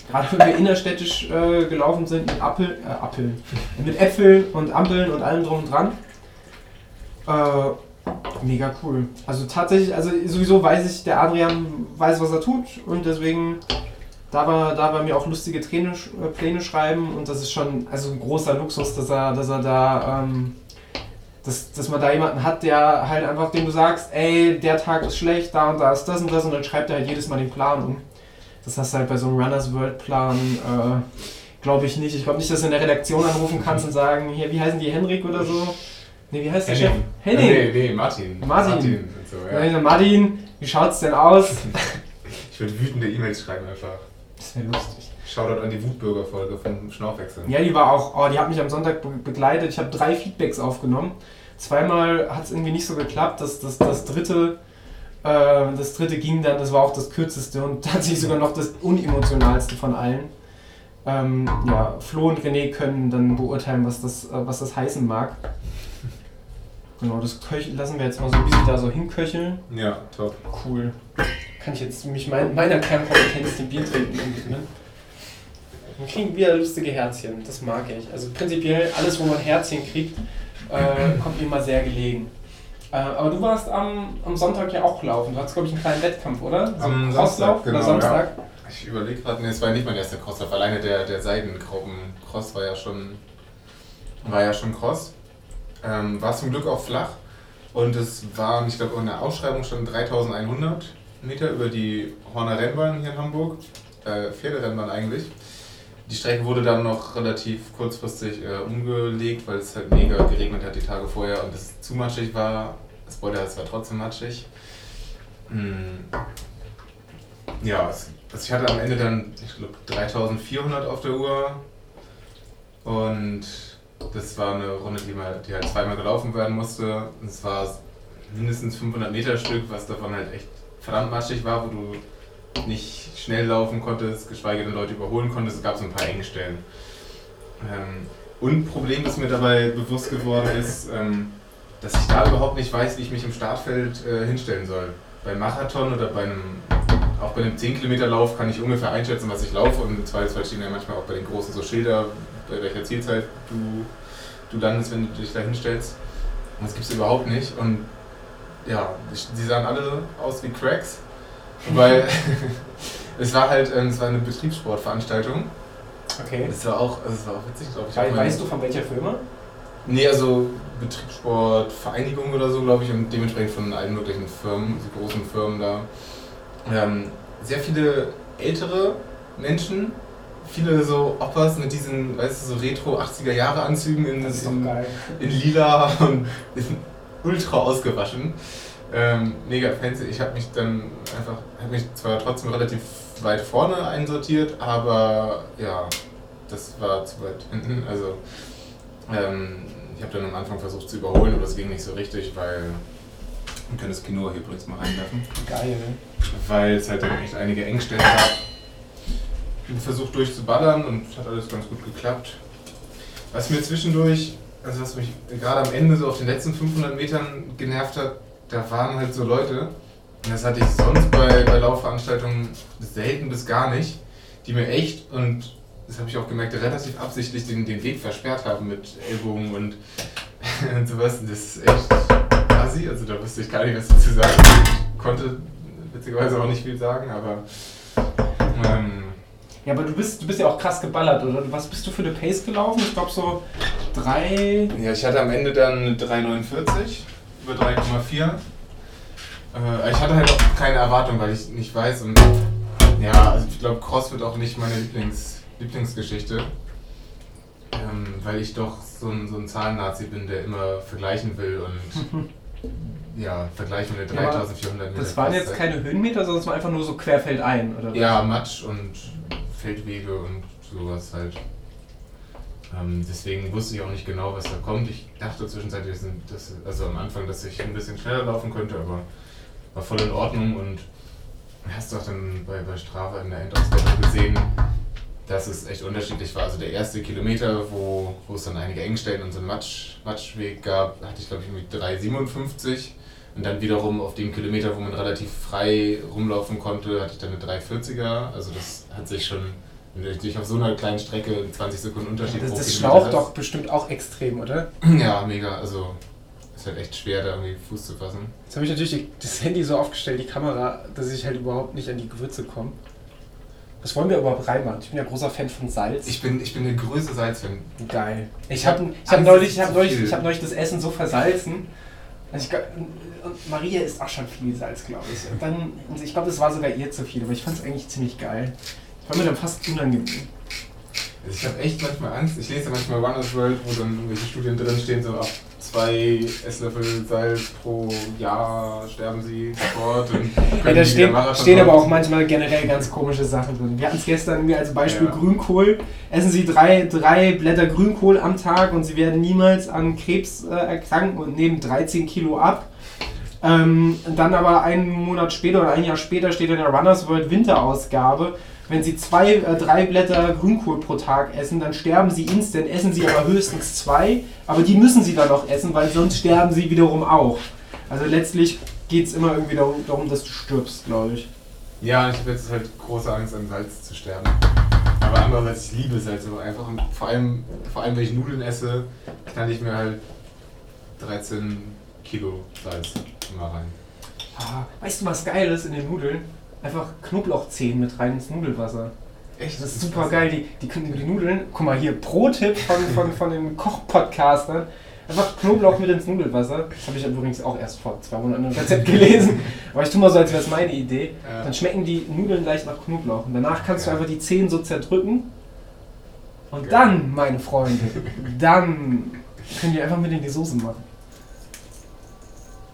Gerade wenn wir innerstädtisch äh, gelaufen sind mit Appel, äh, Appeln, mit Äpfeln und Ampeln und allem drum und dran. Äh, mega cool. Also tatsächlich, also sowieso weiß ich, der Adrian weiß, was er tut und deswegen da war, da war mir auch lustige Träne, äh, Pläne schreiben und das ist schon also ein großer Luxus, dass er, dass er da, ähm, dass, dass man da jemanden hat, der halt einfach, dem du sagst, ey, der Tag ist schlecht, da und da ist das und das und dann schreibt er halt jedes Mal den Plan um. Das hast du halt bei so einem Runners World Plan, äh, glaube ich nicht. Ich glaube nicht, dass du in der Redaktion anrufen kannst und sagen, hier, wie heißen die, Henrik oder so? Nee, wie heißt der Chef? Henning. Nee, nee, Martin. Martin. und so, ja. Martin, wie schaut's denn aus? [LAUGHS] Ich würde wütende E-Mails schreiben einfach. Das wäre lustig. Shoutout an die Wutbürger-Folge vom Schnaufwechsel. Ja, die war auch, oh, die hat mich am Sonntag be begleitet. Ich habe drei Feedbacks aufgenommen. Zweimal hat es irgendwie nicht so geklappt. Das, das, das, dritte, äh, das dritte ging dann, das war auch das kürzeste und [LAUGHS] tatsächlich sogar noch das unemotionalste von allen. Ähm, ja, Flo und René können dann beurteilen, was das, äh, was das heißen mag. Genau, das lassen wir jetzt mal so ein bisschen da so hinköcheln. Ja, top. Cool. Kann ich jetzt mich mein, meiner Kernkompetenz dem Bier trinken widmen? Dann kriegen wir lustige Herzchen, das mag ich. Also prinzipiell alles, wo man Herzchen kriegt, äh, kommt mir immer sehr gelegen. Äh, aber du warst am, am Sonntag ja auch laufen. Du hattest, glaube ich, einen kleinen Wettkampf, oder? So Am Crosslauf Samstag, genau, oder Samstag? Ich überlege gerade, nee, es war nicht mein erster Crosslauf. Alleine der, der Seidengraupen-Cross war ja schon, war ja schon Cross. Ähm, war zum Glück auch flach. Und es waren, ich glaube, in der Ausschreibung schon 3100 Meter über die Horner Rennbahn hier in Hamburg. Äh, Pferderennbahn eigentlich. Die Strecke wurde dann noch relativ kurzfristig äh, umgelegt, weil es halt mega geregnet hat die Tage vorher und es zu matschig war. Spoiler, es war trotzdem matschig. Hm. Ja, also ich hatte am Ende dann, ich glaube, 3400 auf der Uhr. Und das war eine Runde, die, mal, die halt zweimal gelaufen werden musste. Und es war mindestens 500 Meter Stück, was davon halt echt verdammt matschig war, wo du nicht schnell laufen konntest, geschweige denn Leute überholen konntest. Es gab so ein paar Engstellen. Ähm, und ein Problem, das mir dabei bewusst geworden ist, ähm, dass ich da überhaupt nicht weiß, wie ich mich im Startfeld äh, hinstellen soll. Beim Marathon oder bei einem, auch bei einem 10 Kilometer Lauf kann ich ungefähr einschätzen, was ich laufe und im Zweifelsfall stehen ja manchmal auch bei den großen so Schilder, bei welcher Zielzeit du, du landest, wenn du dich da hinstellst. Und das gibt es überhaupt nicht. Und ja, die sahen alle aus wie Cracks, weil [LAUGHS] es war halt ähm, es war eine Betriebssportveranstaltung. Okay. Das war auch, also das war auch witzig, glaube ich. We weißt du von welcher Firma? Nee, also Betriebssportvereinigung oder so, glaube ich, und dementsprechend von allen möglichen Firmen, so großen Firmen da. Ähm, sehr viele ältere Menschen, viele so Opas mit diesen, weißt du, so Retro 80er Jahre Anzügen in, in, in, lila und ultra ausgewaschen. Ähm, mega fancy. Ich habe mich dann einfach, habe mich zwar trotzdem relativ weit vorne einsortiert, aber ja, das war zu weit hinten. Also ähm, ich habe dann am Anfang versucht zu überholen, aber es ging nicht so richtig, weil wir können das Kino hier übrigens mal reinwerfen. Geil. Weil es halt dann echt einige Engstellen gab. Ich habe versucht durchzuballern und hat alles ganz gut geklappt. Was mir zwischendurch, also was mich gerade am Ende so auf den letzten 500 Metern genervt hat, da waren halt so Leute, und das hatte ich sonst bei, bei Laufveranstaltungen selten bis gar nicht, die mir echt und das habe ich auch gemerkt, relativ absichtlich den, den Weg versperrt haben mit Ellbogen und, [LAUGHS] und sowas. das ist echt quasi, also da wusste ich gar nicht, was dazu sagen. Ich konnte witzigerweise auch nicht viel sagen, aber. Ähm, ja, aber du bist, du bist ja auch krass geballert, oder? Was bist du für eine Pace gelaufen? Ich glaube so 3. Ja, ich hatte am Ende dann 3,49 über 3,4. Äh, ich hatte halt auch keine Erwartung, weil ich nicht weiß und ja, also ich glaube, Cross wird auch nicht meine Lieblings- Lieblingsgeschichte, ähm, weil ich doch so ein, so ein Zahlennazi bin, der immer vergleichen will und [LAUGHS] ja, vergleichen mit 3400 Meter. Das waren jetzt keine Höhenmeter, sondern es war einfach nur so querfeldein, oder? Ja, Matsch und Feldwege und sowas halt. Ähm, deswegen wusste ich auch nicht genau, was da kommt. Ich dachte zwischenzeitlich, dass, also am Anfang, dass ich ein bisschen schneller laufen könnte, aber war voll in Ordnung und hast du auch dann bei, bei Strava in der Endauswertung gesehen, dass es echt unterschiedlich war. Also der erste Kilometer, wo, wo es dann einige Engstellen und so einen Matsch, Matschweg gab, hatte ich glaube ich irgendwie 3,57. Und dann wiederum auf dem Kilometer, wo man relativ frei rumlaufen konnte, hatte ich dann eine 3,40er. Also das hat sich schon durch auf so einer kleinen Strecke 20 Sekunden Unterschied. Ja, das das schlaucht doch bestimmt auch extrem, oder? [CLEARS THROAT] Ja, mega. Also ist halt echt schwer, da irgendwie Fuß zu fassen. Jetzt habe ich natürlich das Handy so aufgestellt, die Kamera, dass ich halt überhaupt nicht an die Gewürze komme. Was wollen wir überhaupt reinmachen? Ich bin ja großer Fan von Salz. Ich bin, ich bin der größte Salzfan. Geil. Ich habe ich hab neulich, hab neulich, hab neulich das Essen so versalzen. Also ich, und Maria isst auch schon viel Salz, glaube ich. Und dann, ich glaube, das war sogar ihr zu viel, aber ich fand es eigentlich ziemlich geil. Ich war mir dann fast unangenehm. Also ich habe echt manchmal Angst. Ich lese manchmal Runners World, wo dann irgendwelche Studien drin stehen, so ab zwei Esslöffel Salz pro Jahr sterben sie sofort. ja, da stehen, stehen aber auch manchmal generell ganz komische Sachen drin. Wir hatten es gestern als Beispiel ja. Grünkohl. Essen Sie drei, drei Blätter Grünkohl am Tag und Sie werden niemals an Krebs äh, erkranken und nehmen 13 Kilo ab. Ähm, dann aber einen Monat später oder ein Jahr später steht in der Runners World Winterausgabe wenn Sie zwei, äh, drei Blätter Grünkohl pro Tag essen, dann sterben Sie instant, essen Sie aber höchstens zwei, aber die müssen Sie dann noch essen, weil sonst sterben Sie wiederum auch. Also letztlich geht es immer irgendwie darum, darum, dass du stirbst, glaube ich. Ja, ich habe jetzt halt große Angst, an Salz zu sterben. Aber andererseits, ich liebe Salz aber einfach. Und vor allem, vor allem, wenn ich Nudeln esse, knall ich mir halt 13 Kilo Salz immer rein. Ah, weißt du, was geil ist in den Nudeln? Einfach Knoblauchzehen mit rein ins Nudelwasser. Echt? Das ist super geil. Die, die, die Nudeln, guck mal hier, Pro-Tipp von, von, von den Koch-Podcastern. Einfach Knoblauch mit ins Nudelwasser. Das habe ich übrigens auch erst vor zwei Monaten im Rezept gelesen. Aber ich tue mal so, als wäre es meine Idee. Ja. Dann schmecken die Nudeln leicht nach Knoblauch. Und danach kannst ja. du einfach die Zehen so zerdrücken. Und ja. dann, meine Freunde, dann können die einfach mit in die Soße machen.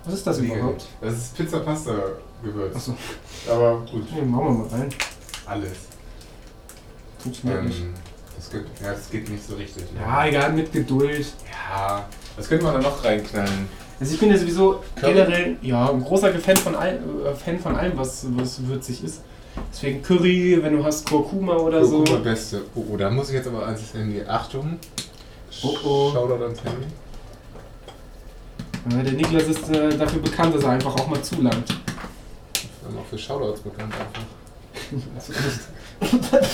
Was ist das Wie überhaupt? Das ist Pizza Pasta Gewürz. Achso, Aber gut, nee, machen wir mal rein. alles. Funktioniert nicht. Ähm, das, geht, ja, das geht nicht so richtig. ne? Ja, egal, mit Geduld. Ja, was könnte man da noch reinknallen? Also ich bin ja sowieso Curry? generell ja, ein großer Fan von, all, äh, Fan von allem, was, was würzig ist. Deswegen Curry, wenn du hast Kurkuma oder so. Kurkuma Beste. Oh, oh, da muss ich jetzt aber ans Handy. Achtung. Oh, oh. Shoutout ans Handy. Der Niklas ist äh, dafür bekannt, dass er einfach auch mal zulangt. Wir haben auch für Shoutouts bekannt einfach. [LAUGHS]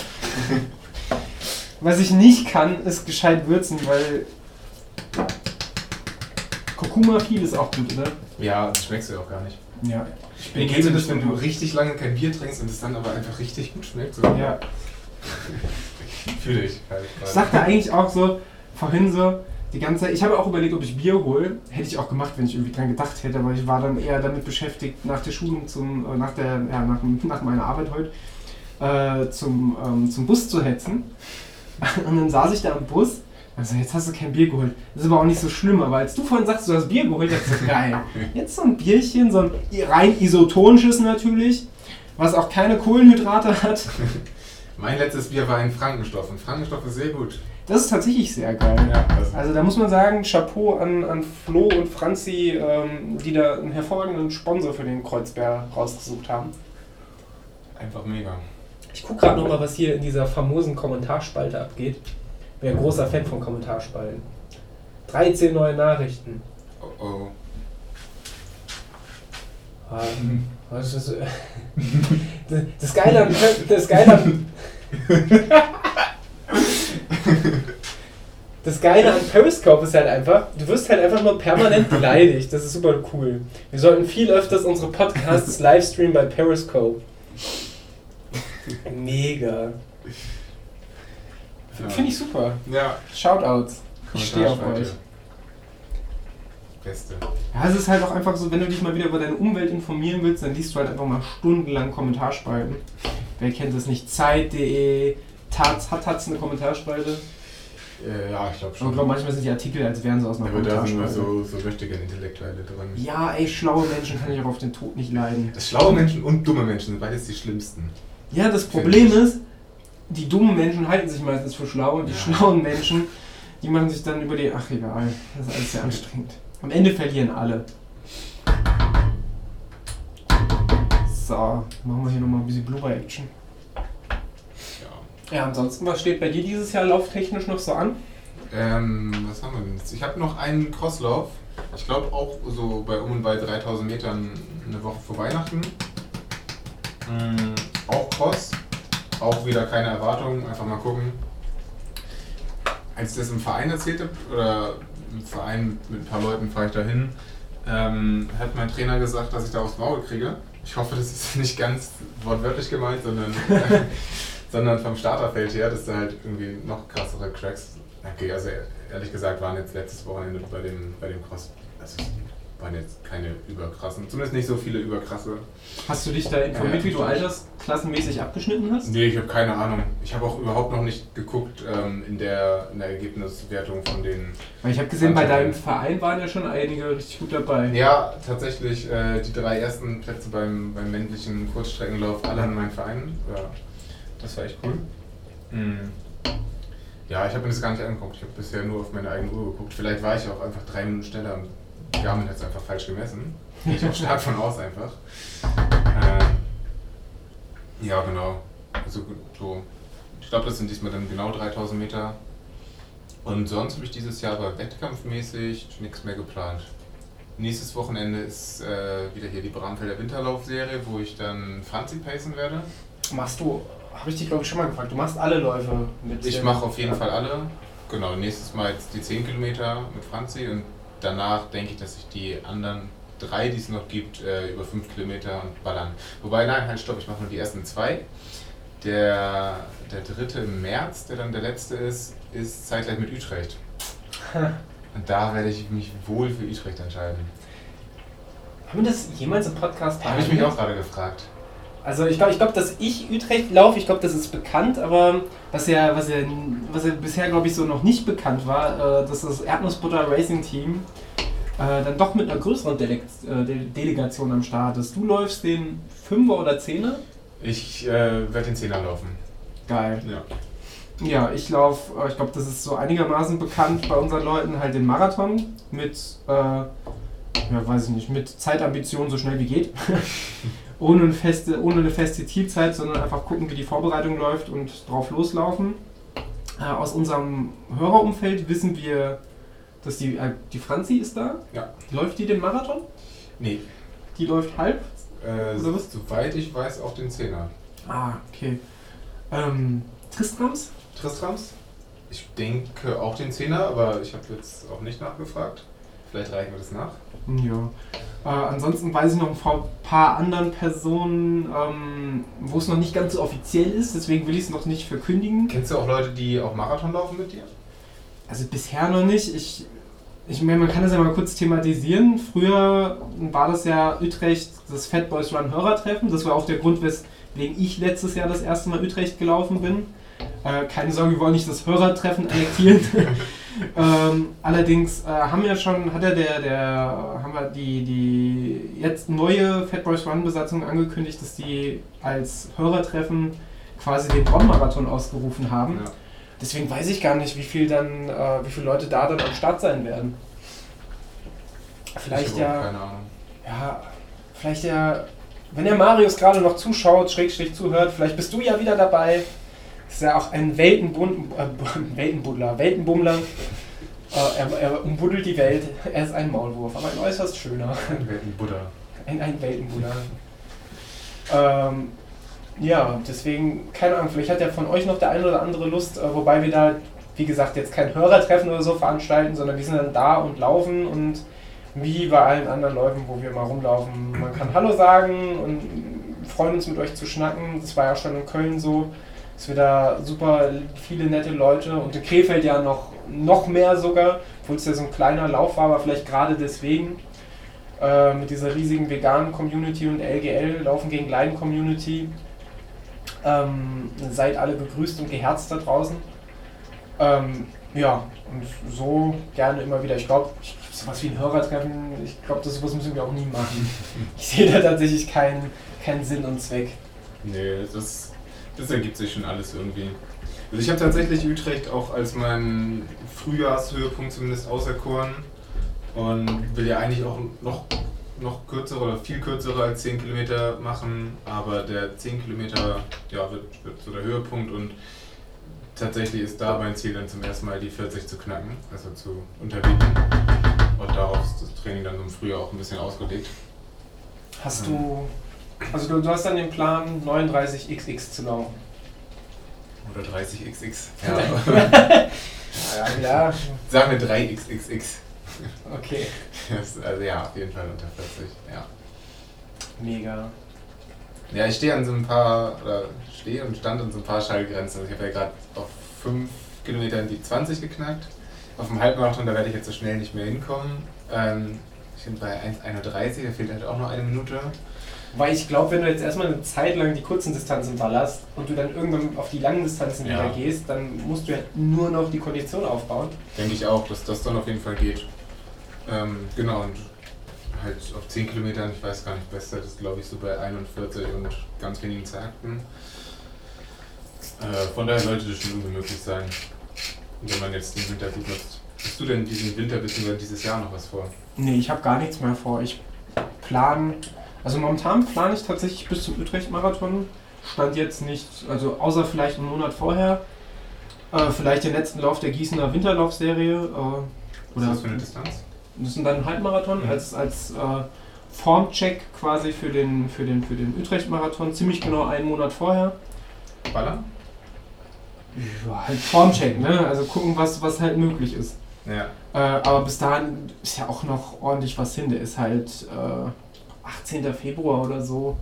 Was ich nicht kann, ist gescheit würzen, weil Kurkuma viel ist auch gut, oder? Ja, das schmeckst du ja auch gar nicht. Ja. Ich Wie kennst du das, wenn du richtig lange kein Bier trinkst und es dann aber einfach richtig gut schmeckt? So? Ja. [LAUGHS] Fühle ich halt. Ich sagte eigentlich auch so, vorhin so, die ganze Zeit, ich habe auch überlegt, ob ich Bier hole. Hätte ich auch gemacht, wenn ich irgendwie dran gedacht hätte, aber ich war dann eher damit beschäftigt, nach der Schulung zum, äh, nach der, ja, nach, nach meiner Arbeit heute, äh, zum, ähm, zum Bus zu hetzen. [LAUGHS] Und dann saß ich da am Bus. Also jetzt hast du kein Bier geholt. Das ist aber auch nicht so schlimm, aber als du vorhin sagst, du hast Bier geholt, dachte ich so, [LAUGHS] geil. Jetzt so ein Bierchen, so ein rein isotonisches natürlich, was auch keine Kohlenhydrate hat. [LAUGHS] Mein letztes Bier war ein Frankenstoff und Frankenstoff ist sehr gut. Das ist tatsächlich sehr geil. Ja, also Also da muss man sagen, Chapeau an, an Flo und Franzi, ähm, die da einen hervorragenden Sponsor für den Kreuzbär rausgesucht haben. einfach mega. Ich gucke gerade nochmal, was hier in dieser famosen Kommentarspalte abgeht. Bin ein großer Fan von Kommentarspalten. 13 neue Nachrichten. Oh oh. Ah, was ist das? Das- [LAUGHS] Das Geile an, das Geile an, [LAUGHS] [LAUGHS] das Geile an Periscope ist halt einfach, du wirst halt einfach nur permanent [LAUGHS] beleidigt. Das ist super cool. Wir sollten viel öfters unsere Podcasts [LAUGHS] livestreamen bei Periscope. Mega. Ja. Finde ich super. Ja, Shoutouts. Ich stehe auf euch. Beste. Ja, es ist halt auch einfach so, wenn du dich mal wieder über deine Umwelt informieren willst, dann liest du halt einfach mal stundenlang Kommentarspalten. Wer kennt das nicht? Zeit.de, Taz, hat Taz eine Kommentarspalte? Äh, ja, ich glaube schon. glaube, manchmal sind die Artikel, als wären sie aus einer Aber da sind Kommentarspalte. so, so richtige Intellektuelle drin. Ja, ey, schlaue Menschen kann ich auch auf den Tod nicht leiden. Das schlaue Menschen und dumme Menschen sind beides die schlimmsten. Ja, das Problem ist, die dummen Menschen halten sich meistens für schlau und die Ja. schlauen Menschen, die machen sich dann über die. Ach, egal. Das ist alles sehr anstrengend. Am Ende verlieren alle. So, machen wir hier nochmal ein bisschen Blubber-Action. Ja. Ansonsten, was steht bei dir dieses Jahr lauftechnisch noch so an? Ähm, was haben wir denn jetzt? Ich habe noch einen Crosslauf. Ich glaube auch so bei um und bei 3000 Metern eine Woche vor Weihnachten. Mm, auch Cross. Auch wieder keine Erwartungen. Einfach mal gucken. Als ich das im Verein erzählt habe, oder im Verein mit ein paar Leuten fahre ich da hin, ähm, hat mein Trainer gesagt, dass ich da aufs Maul kriege. Ich hoffe, das ist nicht ganz wortwörtlich gemeint, sondern, [LAUGHS] [LAUGHS] sondern vom Starterfeld her, dass da halt irgendwie noch krassere Cracks. Okay, also ehrlich gesagt waren jetzt letztes Wochenende bei dem, bei dem Cross, also waren jetzt keine überkrassen, zumindest nicht so viele überkrasse. Hast du dich da informiert, Ja, wie du altersklassenmäßig abgeschnitten hast? Nee, ich habe keine Ahnung. Ich habe auch überhaupt noch nicht geguckt ähm, in, der, in der Ergebniswertung von den. Ich habe gesehen, bei deinem Verein waren ja schon einige richtig gut dabei. Ja, tatsächlich äh, die drei ersten Plätze beim, beim männlichen Kurzstreckenlauf alle an meinen Verein. Ja, das war echt cool. Mhm. Ja, ich habe mir das gar nicht angeguckt. Ich habe bisher nur auf meine eigene Uhr geguckt. Vielleicht war ich auch einfach drei Minuten schneller und Garmin hat es einfach falsch gemessen. Gehe ich auch stark von aus einfach. Äh, ja, genau. Also so. Ich glaube, das sind diesmal dann genau 3000 Meter. Und sonst habe ich dieses Jahr aber wettkampfmäßig nichts mehr geplant. Nächstes Wochenende ist äh, wieder hier die Bramfelder Winterlaufserie, wo ich dann Franzi pacen werde. Machst du, habe ich dich glaube ich schon mal gefragt, du machst alle Läufe mit Ich mache auf jeden Fall alle. Genau, nächstes Mal jetzt die 10 Kilometer mit Franzi und danach denke ich, dass ich die anderen drei, die es noch gibt, äh, über 5 Kilometer und ballern. Wobei, nein, halt stopp, ich mache nur die ersten zwei. Der, der dritte im März, der dann der letzte ist, ist zeitgleich mit Utrecht. [LAUGHS] Und da werde ich mich wohl für Utrecht entscheiden. Haben wir das jemals im Podcast habe ich mich auch gerade gefragt. Also ich glaube, ich glaub, dass ich Utrecht laufe, ich glaube, das ist bekannt, aber was ja, was ja, was ja bisher, glaube ich, so noch nicht bekannt war, äh, dass das Erdnussbutter Racing Team äh, dann doch mit einer größeren Dele äh, De Delegation am Start ist. Du läufst den Fünfer oder Zehner? Ich äh, werde den Zehner laufen. Geil. Ja. Ja, ich laufe, äh, ich glaube, das ist so einigermaßen bekannt bei unseren Leuten, halt den Marathon mit, äh, ja, weiß ich nicht, mit Zeitambitionen so schnell wie geht. [LAUGHS] ohne, eine feste, ohne eine feste Zielzeit, sondern einfach gucken, wie die Vorbereitung läuft und drauf loslaufen. Äh, aus unserem Hörerumfeld wissen wir, dass die, äh, die Franzi ist da. Ja. Läuft die den Marathon? Nee. Die läuft halb? Äh, Oder was? Soweit ich weiß, auch den Zehner. Ah, okay. Ähm, Tristrams? Tristrams? Ich denke auch den Zehner, aber ich habe jetzt auch nicht nachgefragt. Vielleicht reichen wir das nach. Ja. Äh, ansonsten weiß ich noch ein paar anderen Personen, ähm, wo es noch nicht ganz so offiziell ist, deswegen will ich es noch nicht verkündigen. Kennst du auch Leute, die auch Marathon laufen mit dir? Also bisher noch nicht. Ich, ich meine, man kann das ja mal kurz thematisieren. Früher war das ja Utrecht das Fat Boys Run Hörertreffen. Das war auch der Grund, weswegen ich letztes Jahr das erste Mal Utrecht gelaufen bin. Äh, keine Sorge, wir wollen nicht das Hörertreffen annektieren. [LAUGHS] ähm, allerdings äh, haben wir schon, hat ja der, der, haben wir die, die jetzt neue Fat Boys Run Besatzung angekündigt, dass die als Hörertreffen quasi den Bonn-Marathon ausgerufen haben. Ja. Deswegen weiß ich gar nicht, wie viel dann, äh, wie viele Leute da dann am Start sein werden. Vielleicht ja, Keine Ahnung. ja, vielleicht ja, wenn der Marius gerade noch zuschaut, schrägstrich zuhört, vielleicht bist du ja wieder dabei. Ist ja auch ein Weltenbund, äh, [LAUGHS] Weltenbuddler, Weltenbummler. Äh, er, er umbuddelt die Welt. Er ist ein Maulwurf, aber ein äußerst schöner. Ein Buddha. Ein, ein Weltenbuddler. ähm, ja, deswegen, keine Ahnung, vielleicht hat ja von euch noch der eine oder andere Lust, äh, wobei wir da, wie gesagt, jetzt kein Hörertreffen oder so veranstalten, sondern wir sind dann da und laufen und wie bei allen anderen Läufen, wo wir mal rumlaufen, man kann Hallo sagen und freuen uns mit euch zu schnacken. Das war ja schon in Köln so, dass wir da super viele nette Leute und in Krefeld ja noch, noch mehr sogar, obwohl es ja so ein kleiner Lauf war, aber vielleicht gerade deswegen äh, mit dieser riesigen veganen Community und LGL, Laufen gegen Leiden Community. Ähm, seid alle gegrüßt und geherzt da draußen. Ähm, ja, und so gerne immer wieder. Ich glaube, sowas wie ein Hörertreffen, ich glaube, das sowas müssen wir auch nie machen. [LAUGHS] Ich sehe da tatsächlich keinen keinen Sinn und Zweck. Nee, das, das ergibt sich schon alles irgendwie. Also ich habe tatsächlich Utrecht auch als meinen Frühjahrshöhepunkt zumindest auserkoren und will ja eigentlich auch noch, noch kürzere oder viel kürzere als 10 Kilometer machen, aber der 10 Kilometer ja, wird, wird so der Höhepunkt und tatsächlich ist da mein Ziel dann zum ersten Mal die 40 zu knacken, also zu unterbieten und darauf ist das Training dann im Frühjahr auch ein bisschen ausgelegt. Hast du, also du, du hast dann den Plan, 39xx zu laufen. Oder 30xx. [LAUGHS] Ja, ja, Sagen wir 3xxx. okay. Das- Also ja, auf jeden Fall unter 40, ja. Mega. Ja, ich stehe an so ein paar, oder stehe und stand an so ein paar Schallgrenzen. Also ich habe ja gerade auf 5 Kilometern die 20 geknackt. Auf dem Halbmarathon, da werde ich jetzt so schnell nicht mehr hinkommen. Ähm, ich bin bei 1,31, da fehlt halt auch noch eine Minute. Weil ich glaube, wenn du jetzt erstmal eine Zeit lang die kurzen Distanzen ballerst und du dann irgendwann auf die langen Distanzen Ja. wieder gehst, dann musst du ja nur noch die Kondition aufbauen. Denke ich auch, dass das dann auf jeden Fall geht. Ähm, genau, und halt auf 10 Kilometern, ich weiß gar nicht, Bestzeit ist glaube ich so bei 41 und ganz wenigen Zeiten. Äh, von daher sollte das schon irgendwie möglich sein, wenn man jetzt den Winter gut nutzt. Hast du denn diesen Winter bzw. dieses Jahr noch was vor? Nee, ich habe gar nichts mehr vor. Ich plan, also momentan plane ich tatsächlich bis zum Utrecht-Marathon. Stand jetzt nicht, also außer vielleicht einen Monat vorher. Äh, vielleicht den letzten Lauf der Gießener Winterlaufserie. Äh, Was ist oder das für eine Distanz? Das sind dann ein Halbmarathon Mhm. als, als äh, Formcheck quasi für den, für den, für den Utrecht-Marathon. Ziemlich genau einen Monat vorher. Ballern? Ja, halt Formcheck, ne? Also gucken, was, was halt möglich ist. Ja. Äh, aber bis dahin ist ja auch noch ordentlich was hin. Der ist halt äh, 18. Februar oder so.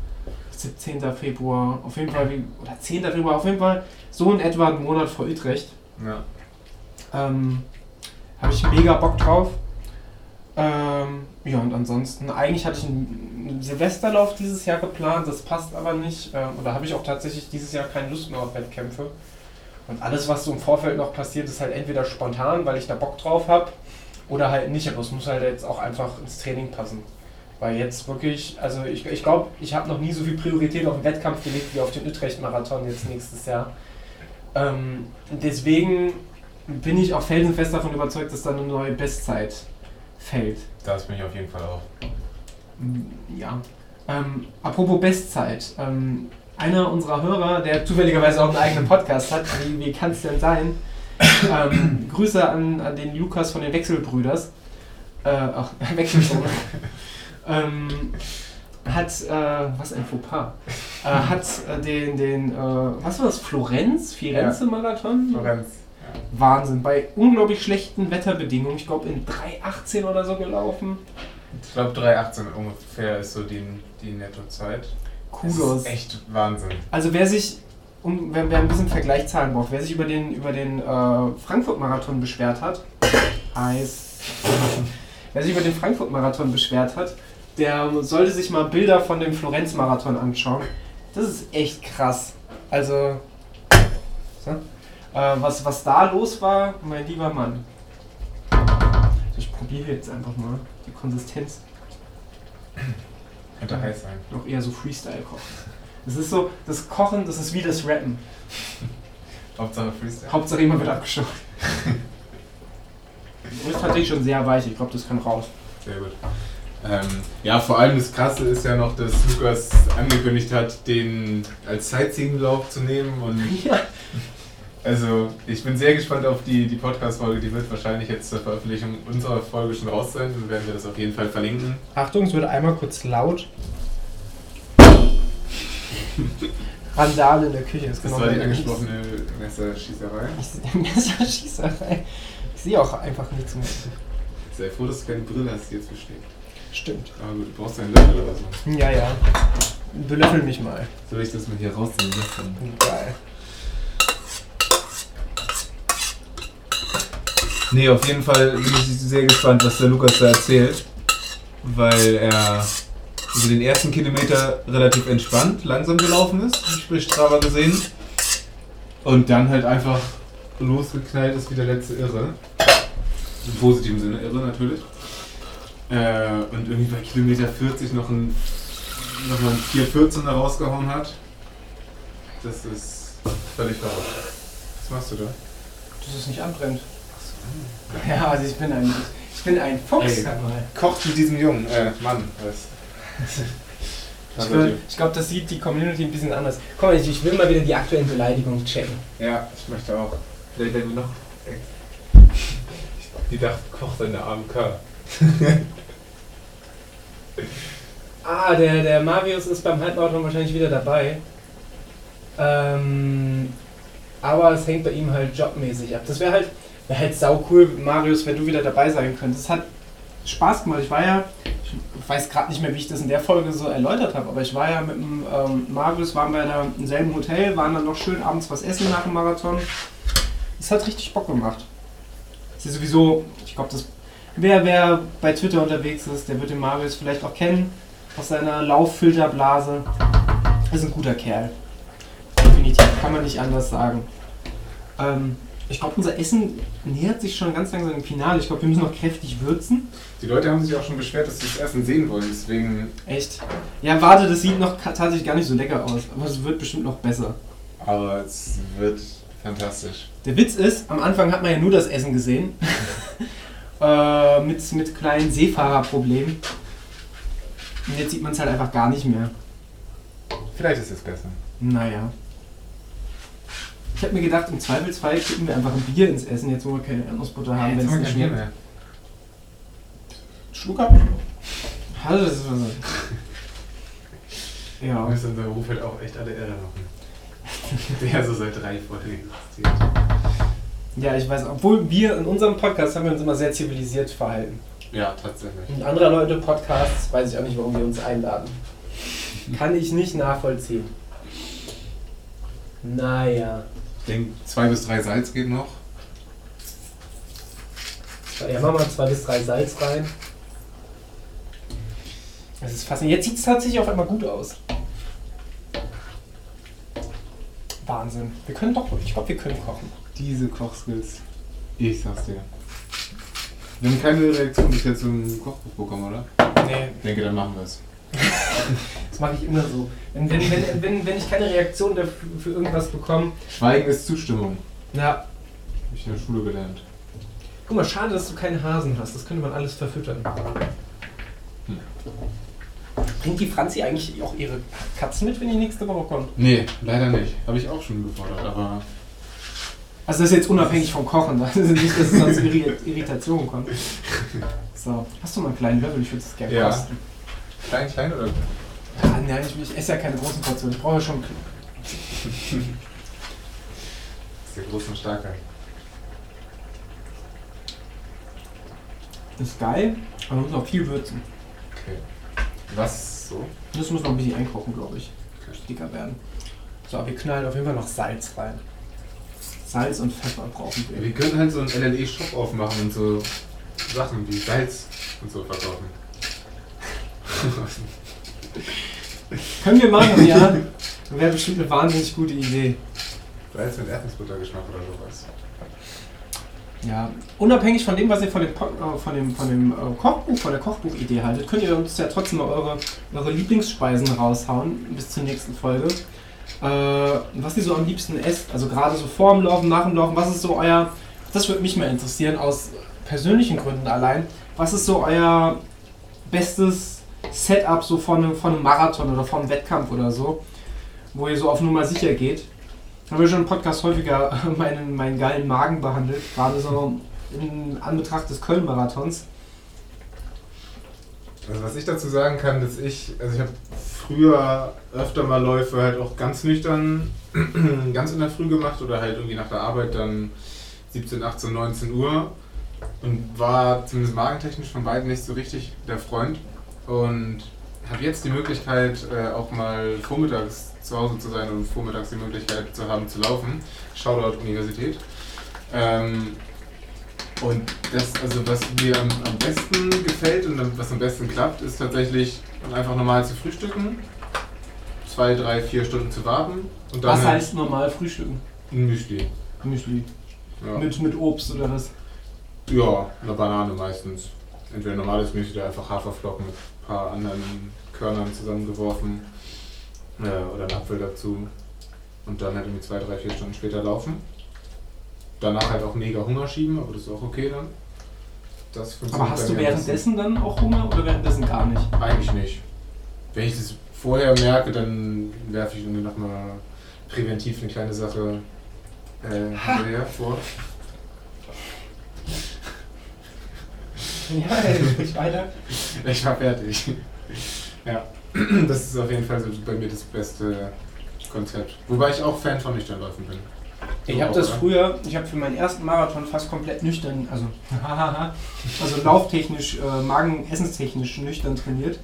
17. Februar, auf jeden Fall, oder 10. Februar, auf jeden Fall so in etwa einen Monat vor Utrecht. Ja. Ähm, Habe ich mega Bock drauf. Ähm, ja, und ansonsten, eigentlich hatte ich einen Silvesterlauf dieses Jahr geplant, das passt aber nicht. Ähm, und da habe ich auch tatsächlich dieses Jahr keine Lust mehr auf Wettkämpfe. Und alles, was so im Vorfeld noch passiert, ist halt entweder spontan, weil ich da Bock drauf habe, oder halt nicht, aber es muss halt jetzt auch einfach ins Training passen. Weil jetzt wirklich, also ich glaube, ich, glaub, ich habe noch nie so viel Priorität auf den Wettkampf gelegt wie auf den Utrecht-Marathon jetzt nächstes Jahr. Ähm, deswegen bin ich auch felsenfest davon überzeugt, dass da eine neue Bestzeit fällt. Das bin ich auf jeden Fall auch. Ja. Ähm, apropos Bestzeit. Ähm, einer unserer Hörer, der zufälligerweise auch einen eigenen Podcast hat, wie, wie kann es denn sein? Ähm, Grüße an, an den Lukas von den Wechselbrüders. Äh, ach, [LAUGHS] Wechselbrüder. Ähm, hat, äh, was ein Fauxpas, äh, hat äh, den, den äh, was war das, Florenz, Firenze-Marathon? Florenz. Wahnsinn, bei unglaublich schlechten Wetterbedingungen, ich glaube in 3,18 oder so gelaufen. Ich glaube 3,18 ungefähr ist so die, die Nettozeit. Kudos. Das ist echt Wahnsinn. Also wer sich, um, wer, wer ein bisschen Vergleichszahlen braucht, wer sich über den, über den äh, Frankfurt-Marathon beschwert hat, [LAUGHS] heißt, wer sich über den Frankfurt-Marathon beschwert hat, der sollte sich mal Bilder von dem Florenz-Marathon anschauen. Das ist echt krass. Also, so, äh, was, was da los war, mein lieber Mann. Ich probiere jetzt einfach mal die Konsistenz. Könnte heiß sein. Noch eher so Freestyle kochen. Das ist so, das Kochen, das ist wie das Rappen. Hauptsache Freestyle. Hauptsache immer wird abgeschaut. Das [LAUGHS] ist tatsächlich schon sehr weich, ich glaube, das kann raus. Sehr gut. Ähm, ja, vor allem das Krasse ist ja noch, dass Lukas angekündigt hat, den als Sightseeing-Lauf zu nehmen. Und [LAUGHS] Ja. also ich bin sehr gespannt auf die, die Podcast-Folge. Die wird wahrscheinlich jetzt zur Veröffentlichung unserer Folge schon raus sein. Dann werden wir das auf jeden Fall verlinken. Achtung, es wird einmal kurz laut. [LAUGHS] Randale in der Küche ist Das genau war die angesprochene Messerschießerei. [LAUGHS] Messerschießerei. Ich sehe auch einfach nichts mehr. Sei froh, dass du keine Brille hast, die jetzt besteht. Stimmt. Aber gut, du brauchst einen Löffel oder so. Ja, ja. Belöffel mich mal. Soll ich das mal hier rausziehen lassen? Geil. Nee, auf jeden Fall bin ich sehr gespannt, was der Lukas da erzählt. Weil er über den ersten Kilometer relativ entspannt, langsam gelaufen ist, hab ich bei Strava gesehen. Und dann halt einfach losgeknallt ist wie der letzte Irre. Im positiven Sinne Irre natürlich. Äh, und irgendwie bei Kilometer 40 noch ein nochmal ein 414er rausgehauen hat. Das ist völlig verrückt. Was machst du da? Dass es nicht anbrennt. Ja, also ich bin ein, ich bin ein Fuchs. Ey. Kocht mit diesem Jungen, äh, Mann, was? Ich glaube, das sieht die Community ein bisschen anders. Komm, ich, ich will mal wieder die aktuellen Beleidigungen checken. Ja, ich möchte auch. Vielleicht werden wir noch. Die dachte, kocht in der AMK. [LAUGHS] Ah, der, der Marius ist beim Halbmarathon wahrscheinlich wieder dabei. Ähm, aber es hängt bei ihm halt jobmäßig ab. Das wäre halt, wär halt sau cool, Marius, wenn du wieder dabei sein könntest. Es hat Spaß gemacht. Ich war ja, ich weiß gerade nicht mehr, wie ich das in der Folge so erläutert habe, aber ich war ja mit dem ähm, Marius, waren wir da im selben Hotel, waren dann noch schön abends was essen nach dem Marathon. Es hat richtig Bock gemacht. Es ist sowieso, ich glaube, das wer, wer bei Twitter unterwegs ist, der wird den Marius vielleicht auch kennen aus seiner Lauffilterblase. Ist ein guter Kerl. Definitiv, kann man nicht anders sagen. Ähm, ich glaube, unser Essen nähert sich schon ganz langsam dem Finale. Ich glaube, wir müssen noch kräftig würzen. Die Leute haben sich auch schon beschwert, dass sie das Essen sehen wollen, deswegen. Echt? Ja, warte, das sieht noch tatsächlich gar nicht so lecker aus. Aber es wird bestimmt noch besser. Aber es wird fantastisch. Der Witz ist, am Anfang hat man ja nur das Essen gesehen. [LAUGHS] äh, mit, mit kleinen Seefahrerproblemen. Und jetzt sieht man es halt einfach gar nicht mehr. Vielleicht ist es besser. Naja. Ich habe mir gedacht, im Zweifelsfall kippen wir einfach ein Bier ins Essen, jetzt wo wir keine Erdnussbutter haben, wenn Jetzt es haben wir nicht kein Bier schmeckt. mehr. Schluck ab. Also, das ist was. Wir Ja. müssen unser Beruf halt auch echt alle irre machen. [LAUGHS] Der so seit drei Folgen existiert. Ja, ich weiß, obwohl wir in unserem Podcast haben wir uns immer sehr zivilisiert verhalten. Ja, tatsächlich. Und andere Leute Podcasts, weiß ich auch nicht, warum die uns einladen. Kann ich nicht nachvollziehen. Naja. Ich denke, zwei bis drei Salz geht noch. Ja, machen wir zwei bis drei Salz rein. Das ist faszinierend. Jetzt sieht es tatsächlich auf einmal gut aus. Wahnsinn. Wir können doch, ich glaube, wir können kochen. Diese Kochskills. Ich sag's dir. Wir haben keine Reaktion bisher zum Kochbuch bekommen, oder? Nee, Ich denke, dann machen wir es. [LAUGHS] das mache ich immer so. Wenn, wenn, wenn, wenn, wenn ich keine Reaktion dafür, für irgendwas bekomme, Schweigen ist Zustimmung. ja, Hab ich in der Schule gelernt. guck mal, schade, dass du keine Hasen hast. Das könnte man alles verfüttern. Hm. Bringt die Franzi eigentlich auch ihre Katzen mit, wenn die nächste Woche kommt? Nee, leider nicht. Habe ich auch schon gefordert, aber. Also das ist jetzt unabhängig vom Kochen, [LAUGHS] das ist nicht, dass es dann zu Irri- Irritationen kommt. So, hast du mal einen kleinen Löffel? Ich würde es gerne Ja. kosten. Klein, klein oder? Ah, nein, ich, ich esse ja keine großen Portionen. Ich brauche ja schon... Das ist der große und starke. Das ist geil, aber man muss auch viel würzen. Okay. Was so? Das muss noch ein bisschen einkochen, glaube ich. Okay. Dicker werden. So, wir knallen auf jeden Fall noch Salz rein. Salz und Pfeffer brauchen Ja, wir. wir können halt so einen LLE-Shop aufmachen und so Sachen wie Salz und so verkaufen. [LAUGHS] Können wir machen, ja. Wäre bestimmt eine wahnsinnig gute Idee. Salz mit Erdnussbuttergeschmack oder sowas. Ja, unabhängig von dem, was ihr von dem, äh, von dem, von dem äh, Kochbuch, von der Kochbuchidee haltet, könnt ihr uns ja trotzdem mal eure, eure Lieblingsspeisen raushauen bis zur nächsten Folge. Äh, was ihr so am liebsten esst, also gerade so vor dem Laufen, nach dem Laufen, was ist so euer, das würde mich mal interessieren, aus persönlichen Gründen allein, was ist so euer bestes Setup so von einem, von einem Marathon oder von einem Wettkampf oder so, wo ihr so auf Nummer sicher geht? Haben wir schon im Podcast häufiger [LAUGHS] meinen, meinen geilen Magen behandelt, gerade so in Anbetracht des Köln-Marathons. Also was ich dazu sagen kann, dass ich, also ich habe früher öfter mal Läufe halt auch ganz nüchtern, [CLEARS THROAT] ganz in der Früh gemacht oder halt irgendwie nach der Arbeit dann 17, 18, 19 Uhr und war zumindest magentechnisch von beiden nicht so richtig der Freund und habe jetzt die Möglichkeit äh, auch mal vormittags zu Hause zu sein und vormittags die Möglichkeit zu haben zu laufen. Shoutout Universität. Ähm, und das, also was mir am, am besten gefällt und was am besten klappt, ist tatsächlich einfach normal zu frühstücken, zwei, drei, vier Stunden zu warten und dann Was heißt normal frühstücken? ein Müsli. Müsli. Ja. Mit, mit Obst oder was? ja, eine Banane meistens. Entweder normales Müsli oder einfach Haferflocken ein paar anderen Körnern zusammengeworfen äh, oder einen Apfel dazu und dann halt irgendwie zwei, drei, vier Stunden später laufen. Danach halt auch mega Hunger schieben, aber das ist auch okay dann. Das funktioniert Aber hast du währenddessen dann auch Hunger oder währenddessen gar nicht? Eigentlich nicht. Wenn ich das vorher merke, dann werfe ich irgendwie nochmal präventiv eine kleine Sache äh, vor. Ja, ich weiter. Ich war fertig. Ja, das ist auf jeden Fall so bei mir das beste Konzept. Wobei ich auch Fan von Nüchternläufen bin. Ich Du habe das oder? früher, ich habe für meinen ersten Marathon fast komplett nüchtern, also, also lauftechnisch, äh, magen-essenstechnisch nüchtern trainiert.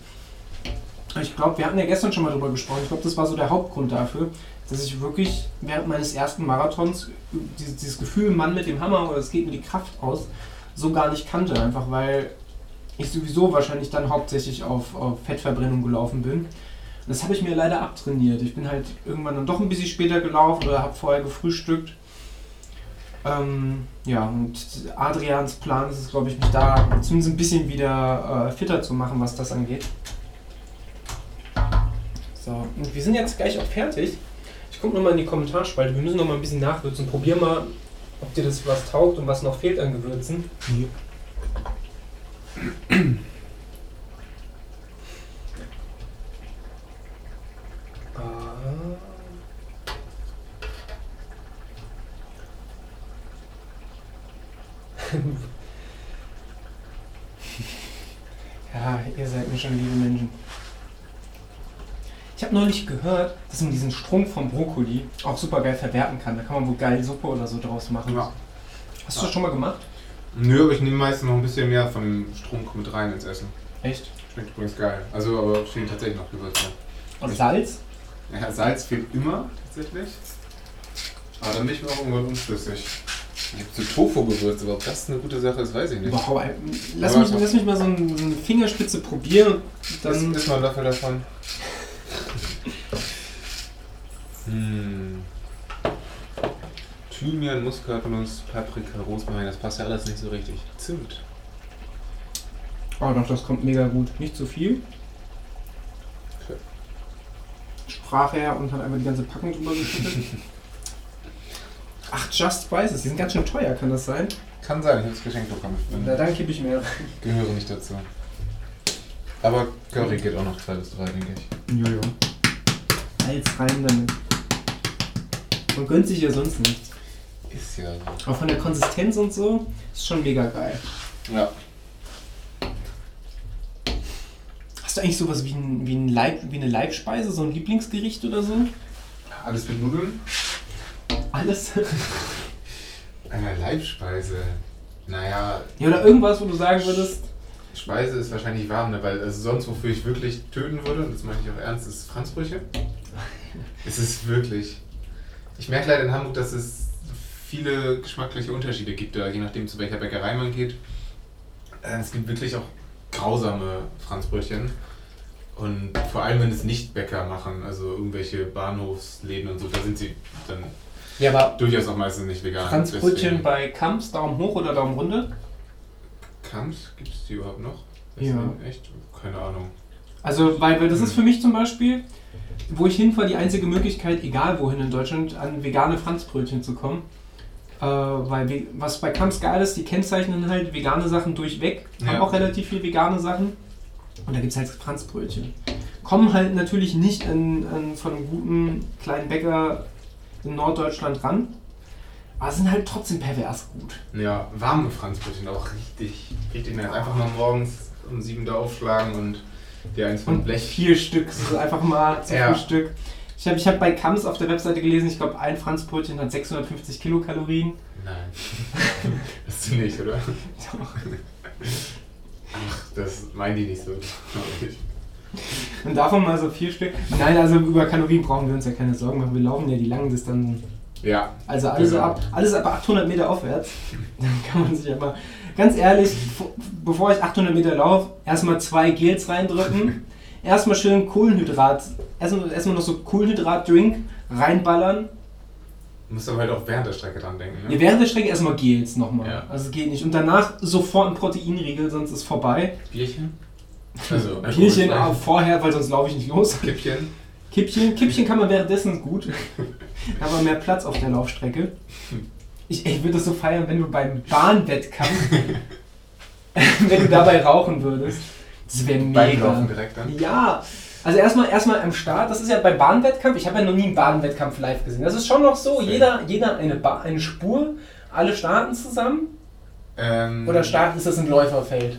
Ich glaube, wir hatten ja gestern schon mal drüber gesprochen. Ich glaube, das war so der Hauptgrund dafür, dass ich wirklich während meines ersten Marathons dieses, dieses Gefühl, Mann mit dem Hammer oder es geht mir die Kraft aus, so gar nicht kannte. Einfach weil ich sowieso wahrscheinlich dann hauptsächlich auf, auf Fettverbrennung gelaufen bin. Das habe ich mir leider abtrainiert. Ich bin halt irgendwann dann doch ein bisschen später gelaufen oder habe vorher gefrühstückt. Ähm, ja, und Adrians Plan ist es, glaube ich, mich da zumindest ein bisschen wieder äh, fitter zu machen, was das angeht. So, und wir sind jetzt gleich auch fertig. Ich gucke nochmal in die Kommentarspalte. Wir müssen nochmal ein bisschen nachwürzen. Probier mal, ob dir das was taugt und was noch fehlt an Gewürzen. Ah. [LAUGHS] ja, ihr seid mir schon liebe Menschen. Ich habe neulich gehört, dass man diesen Strunk vom Brokkoli auch super geil verwerten kann. Da kann man wohl geil Suppe oder so draus machen. Ja. Hast du das schon mal gemacht? Nö, aber ich nehme meistens noch ein bisschen mehr von dem Strunk mit rein ins Essen. Echt? Schmeckt übrigens geil. Also, aber fehlen tatsächlich noch Gewürze. Und Salz? Ja, Salz fehlt immer tatsächlich. Aber dann bin ich mir auch irgendwann unschlüssig. Gibt so Tofu-Gewürze, aber ob das eine gute Sache ist, weiß ich nicht. Wow, ey, lass, mich, lass mich mal so, ein, so eine Fingerspitze probieren. Das Dann ist mal ein Löffel davon. Hm. Thymian, Muskatnuss, Paprika, Rosmarin, das passt ja alles nicht so richtig. Zimt. Oh doch, das kommt mega gut. Nicht zu viel. Okay. Sprach er und hat einfach die ganze Packung drüber geschüttet. Ach, Just Spices, die sind ganz schön teuer, kann das sein? Kann sein, ich habe das Geschenk bekommen. Na, dann kippe ich mehr. gehöre nicht dazu. Aber Curry geht auch noch zwei bis drei, denke ich. Jojo. Als rein damit. Man gönnt sich ja sonst nichts. Ist ja so. Aber von der Konsistenz und so ist schon mega geil. Ja. Hast du eigentlich sowas wie, ein, wie, ein Leib, wie eine Leibspeise, so ein Lieblingsgericht oder so? Alles mit Nudeln? Alles? Eine Leibspeise. Naja, Ja, oder irgendwas, wo du sagen würdest, Speise ist wahrscheinlich warm, ne? weil also sonst, wofür ich wirklich töten würde, und das meine ich auch ernst, ist Franzbrüche. [LAUGHS] es ist wirklich. Ich merke leider in Hamburg, dass es viele geschmackliche Unterschiede gibt, da, je nachdem zu welcher Bäckerei man geht. Äh, Es gibt wirklich auch grausame Franzbrötchen. Und vor allem, wenn es nicht Bäcker machen, also irgendwelche Bahnhofsläden und so, da sind sie dann ja, aber durchaus auch meistens nicht vegan. Franzbrötchen Deswegen- bei Kamps, Daumen hoch oder Daumen runter? Kamps, gibt es die überhaupt noch? Ja. Echt? Keine Ahnung. Also, weil, weil das ist für mich zum Beispiel, wo ich hinfahre, die einzige Möglichkeit, egal wohin in Deutschland, an vegane Franzbrötchen zu kommen. Äh, weil, we- was bei Kamps geil ist, die kennzeichnen halt vegane Sachen durchweg, haben Ja. auch relativ viel vegane Sachen. Und da gibt es halt Franzbrötchen. Kommen halt natürlich nicht an, an von einem guten kleinen Bäcker in Norddeutschland ran, aber sind halt trotzdem pervers gut. Ja, warme Franzbrötchen auch richtig, richtig nice. Einfach mal morgens um sieben da aufschlagen und dir eins vom Und Blech. vier Stück, so [LAUGHS] einfach mal zum Ja. Frühstück. Ich habe ich hab bei Kams auf der Webseite gelesen, ich glaube, ein Franzbrötchen hat 650 Kilokalorien. Nein. [LAUGHS] das du nicht, oder? Doch. Ach, das meinen die nicht so. Und davon mal so vier Stück. Nein, also über Kalorien brauchen wir uns ja keine Sorgen machen. Wir laufen ja die langen Distanzen. Ja, Also alles, Genau. ab, alles ab 800 Meter aufwärts. [LAUGHS] Dann kann man sich aber, ganz ehrlich, vo- bevor ich 800 Meter laufe, erstmal zwei Gels reindrücken. [LAUGHS] erstmal schön Kohlenhydrat, erstmal, erstmal noch so Kohlenhydrat-Drink reinballern. du musst aber halt auch während der Strecke dran denken. Ja, Ne? während der Strecke erstmal Gels nochmal. Ja. Also es geht nicht. Und danach sofort ein Proteinriegel, sonst ist vorbei. Bierchen? [LAUGHS] Also, Bierchen auch vorher, weil sonst laufe ich nicht los. Kippchen? Kippchen, Kippchen kann man währenddessen gut. Da haben wir mehr Platz auf der Laufstrecke. Ich, ich würde das so feiern, wenn du beim Bahnwettkampf, [LAUGHS] wenn du dabei rauchen würdest. Das wäre Beim Laufen mega. direkt dann? Ja, also erstmal erstmal am Start, das ist ja beim Bahnwettkampf, ich habe ja noch nie einen Bahnwettkampf live gesehen. Das ist schon noch so, jeder, jeder eine, ba eine Spur, alle starten zusammen. Ähm, Oder starten ist das ein Läuferfeld?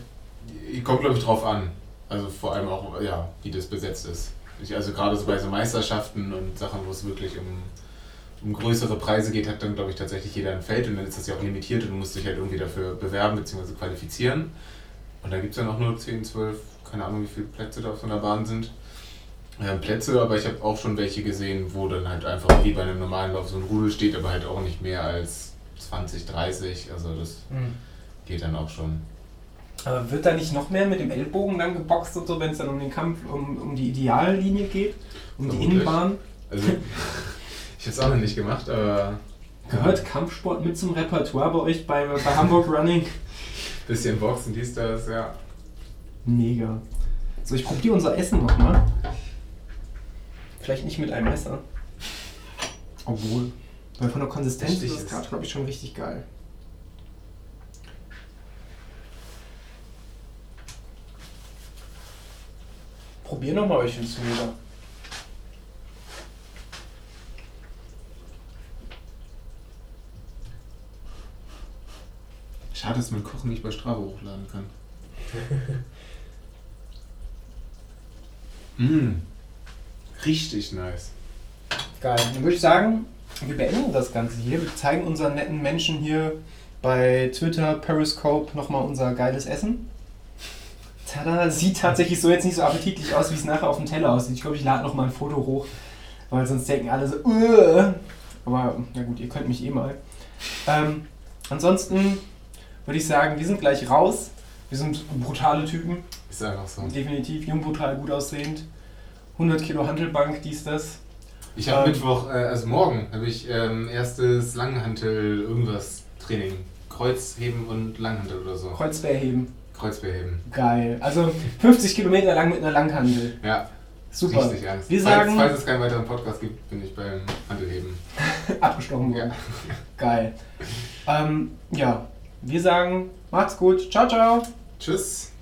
Kommt, glaube ich, drauf an. Also vor allem auch, ja, wie das besetzt ist. Ich, also gerade so bei so Meisterschaften und Sachen, wo es wirklich um, um größere Preise geht, hat dann, glaube ich, tatsächlich jeder ein Feld und dann ist das ja auch limitiert und du musst dich halt irgendwie dafür bewerben bzw. qualifizieren. Und da gibt es dann auch nur 10, 12, keine Ahnung, wie viele Plätze da auf so einer Bahn sind. Ähm, Plätze, aber ich habe auch schon welche gesehen, wo dann halt einfach wie bei einem normalen Lauf so ein Rudel steht, aber halt auch nicht mehr als 20, 30. Also das geht dann auch schon. Aber wird da nicht noch mehr mit dem Ellbogen dann geboxt und so, wenn es dann um den Kampf, um, um die Ideallinie geht? Um die Vermutlich. Innenbahn? Also, [LAUGHS] ich habe es auch noch nicht gemacht, aber Gehört Kampfsport mit zum Repertoire bei euch bei, bei Hamburg Running? [LAUGHS] bisschen Boxen, dies, das, ja. Mega. So, ich probiere unser Essen nochmal. Vielleicht nicht mit einem Messer. Obwohl. Weil von der Konsistenz ist das gerade, glaube ich, schon richtig geil. Probier nochmal euch ins Müller. Schade, dass man Kochen nicht bei Strava hochladen kann. [LAUGHS] mm. Richtig nice. Geil. Dann würde ich sagen, wir beenden das Ganze hier. Wir zeigen unseren netten Menschen hier bei Twitter, Periscope nochmal unser geiles Essen. Tada, sieht tatsächlich so jetzt nicht so appetitlich aus, wie es nachher auf dem Teller aussieht. Ich glaube, ich lade nochmal ein Foto hoch, weil sonst denken alle so, "Uah." aber na gut, ihr könnt mich eh mal. Ähm, ansonsten würde ich sagen, wir sind gleich raus. Wir sind brutale Typen, Ist einfach so. definitiv, jung, brutal, gut aussehend. 100 Kilo Handelbank, dies, das. Ich habe Ähm. Mittwoch, äh, also morgen, habe ich ähm, erstes Langhantel irgendwas Training. Kreuzheben und Langhantel oder so. Kreuzbärheben. Kreuzbeheben. Geil. Also 50 Kilometer lang mit einer Langhandel. Ja. Super. Richtig ernst. Wir falls, sagen- falls es keinen weiteren Podcast gibt, bin ich beim Handelheben. [LAUGHS] Abgestochen Ja. worden. Geil. Ähm, ja, wir sagen, macht's gut. Ciao, ciao. Tschüss.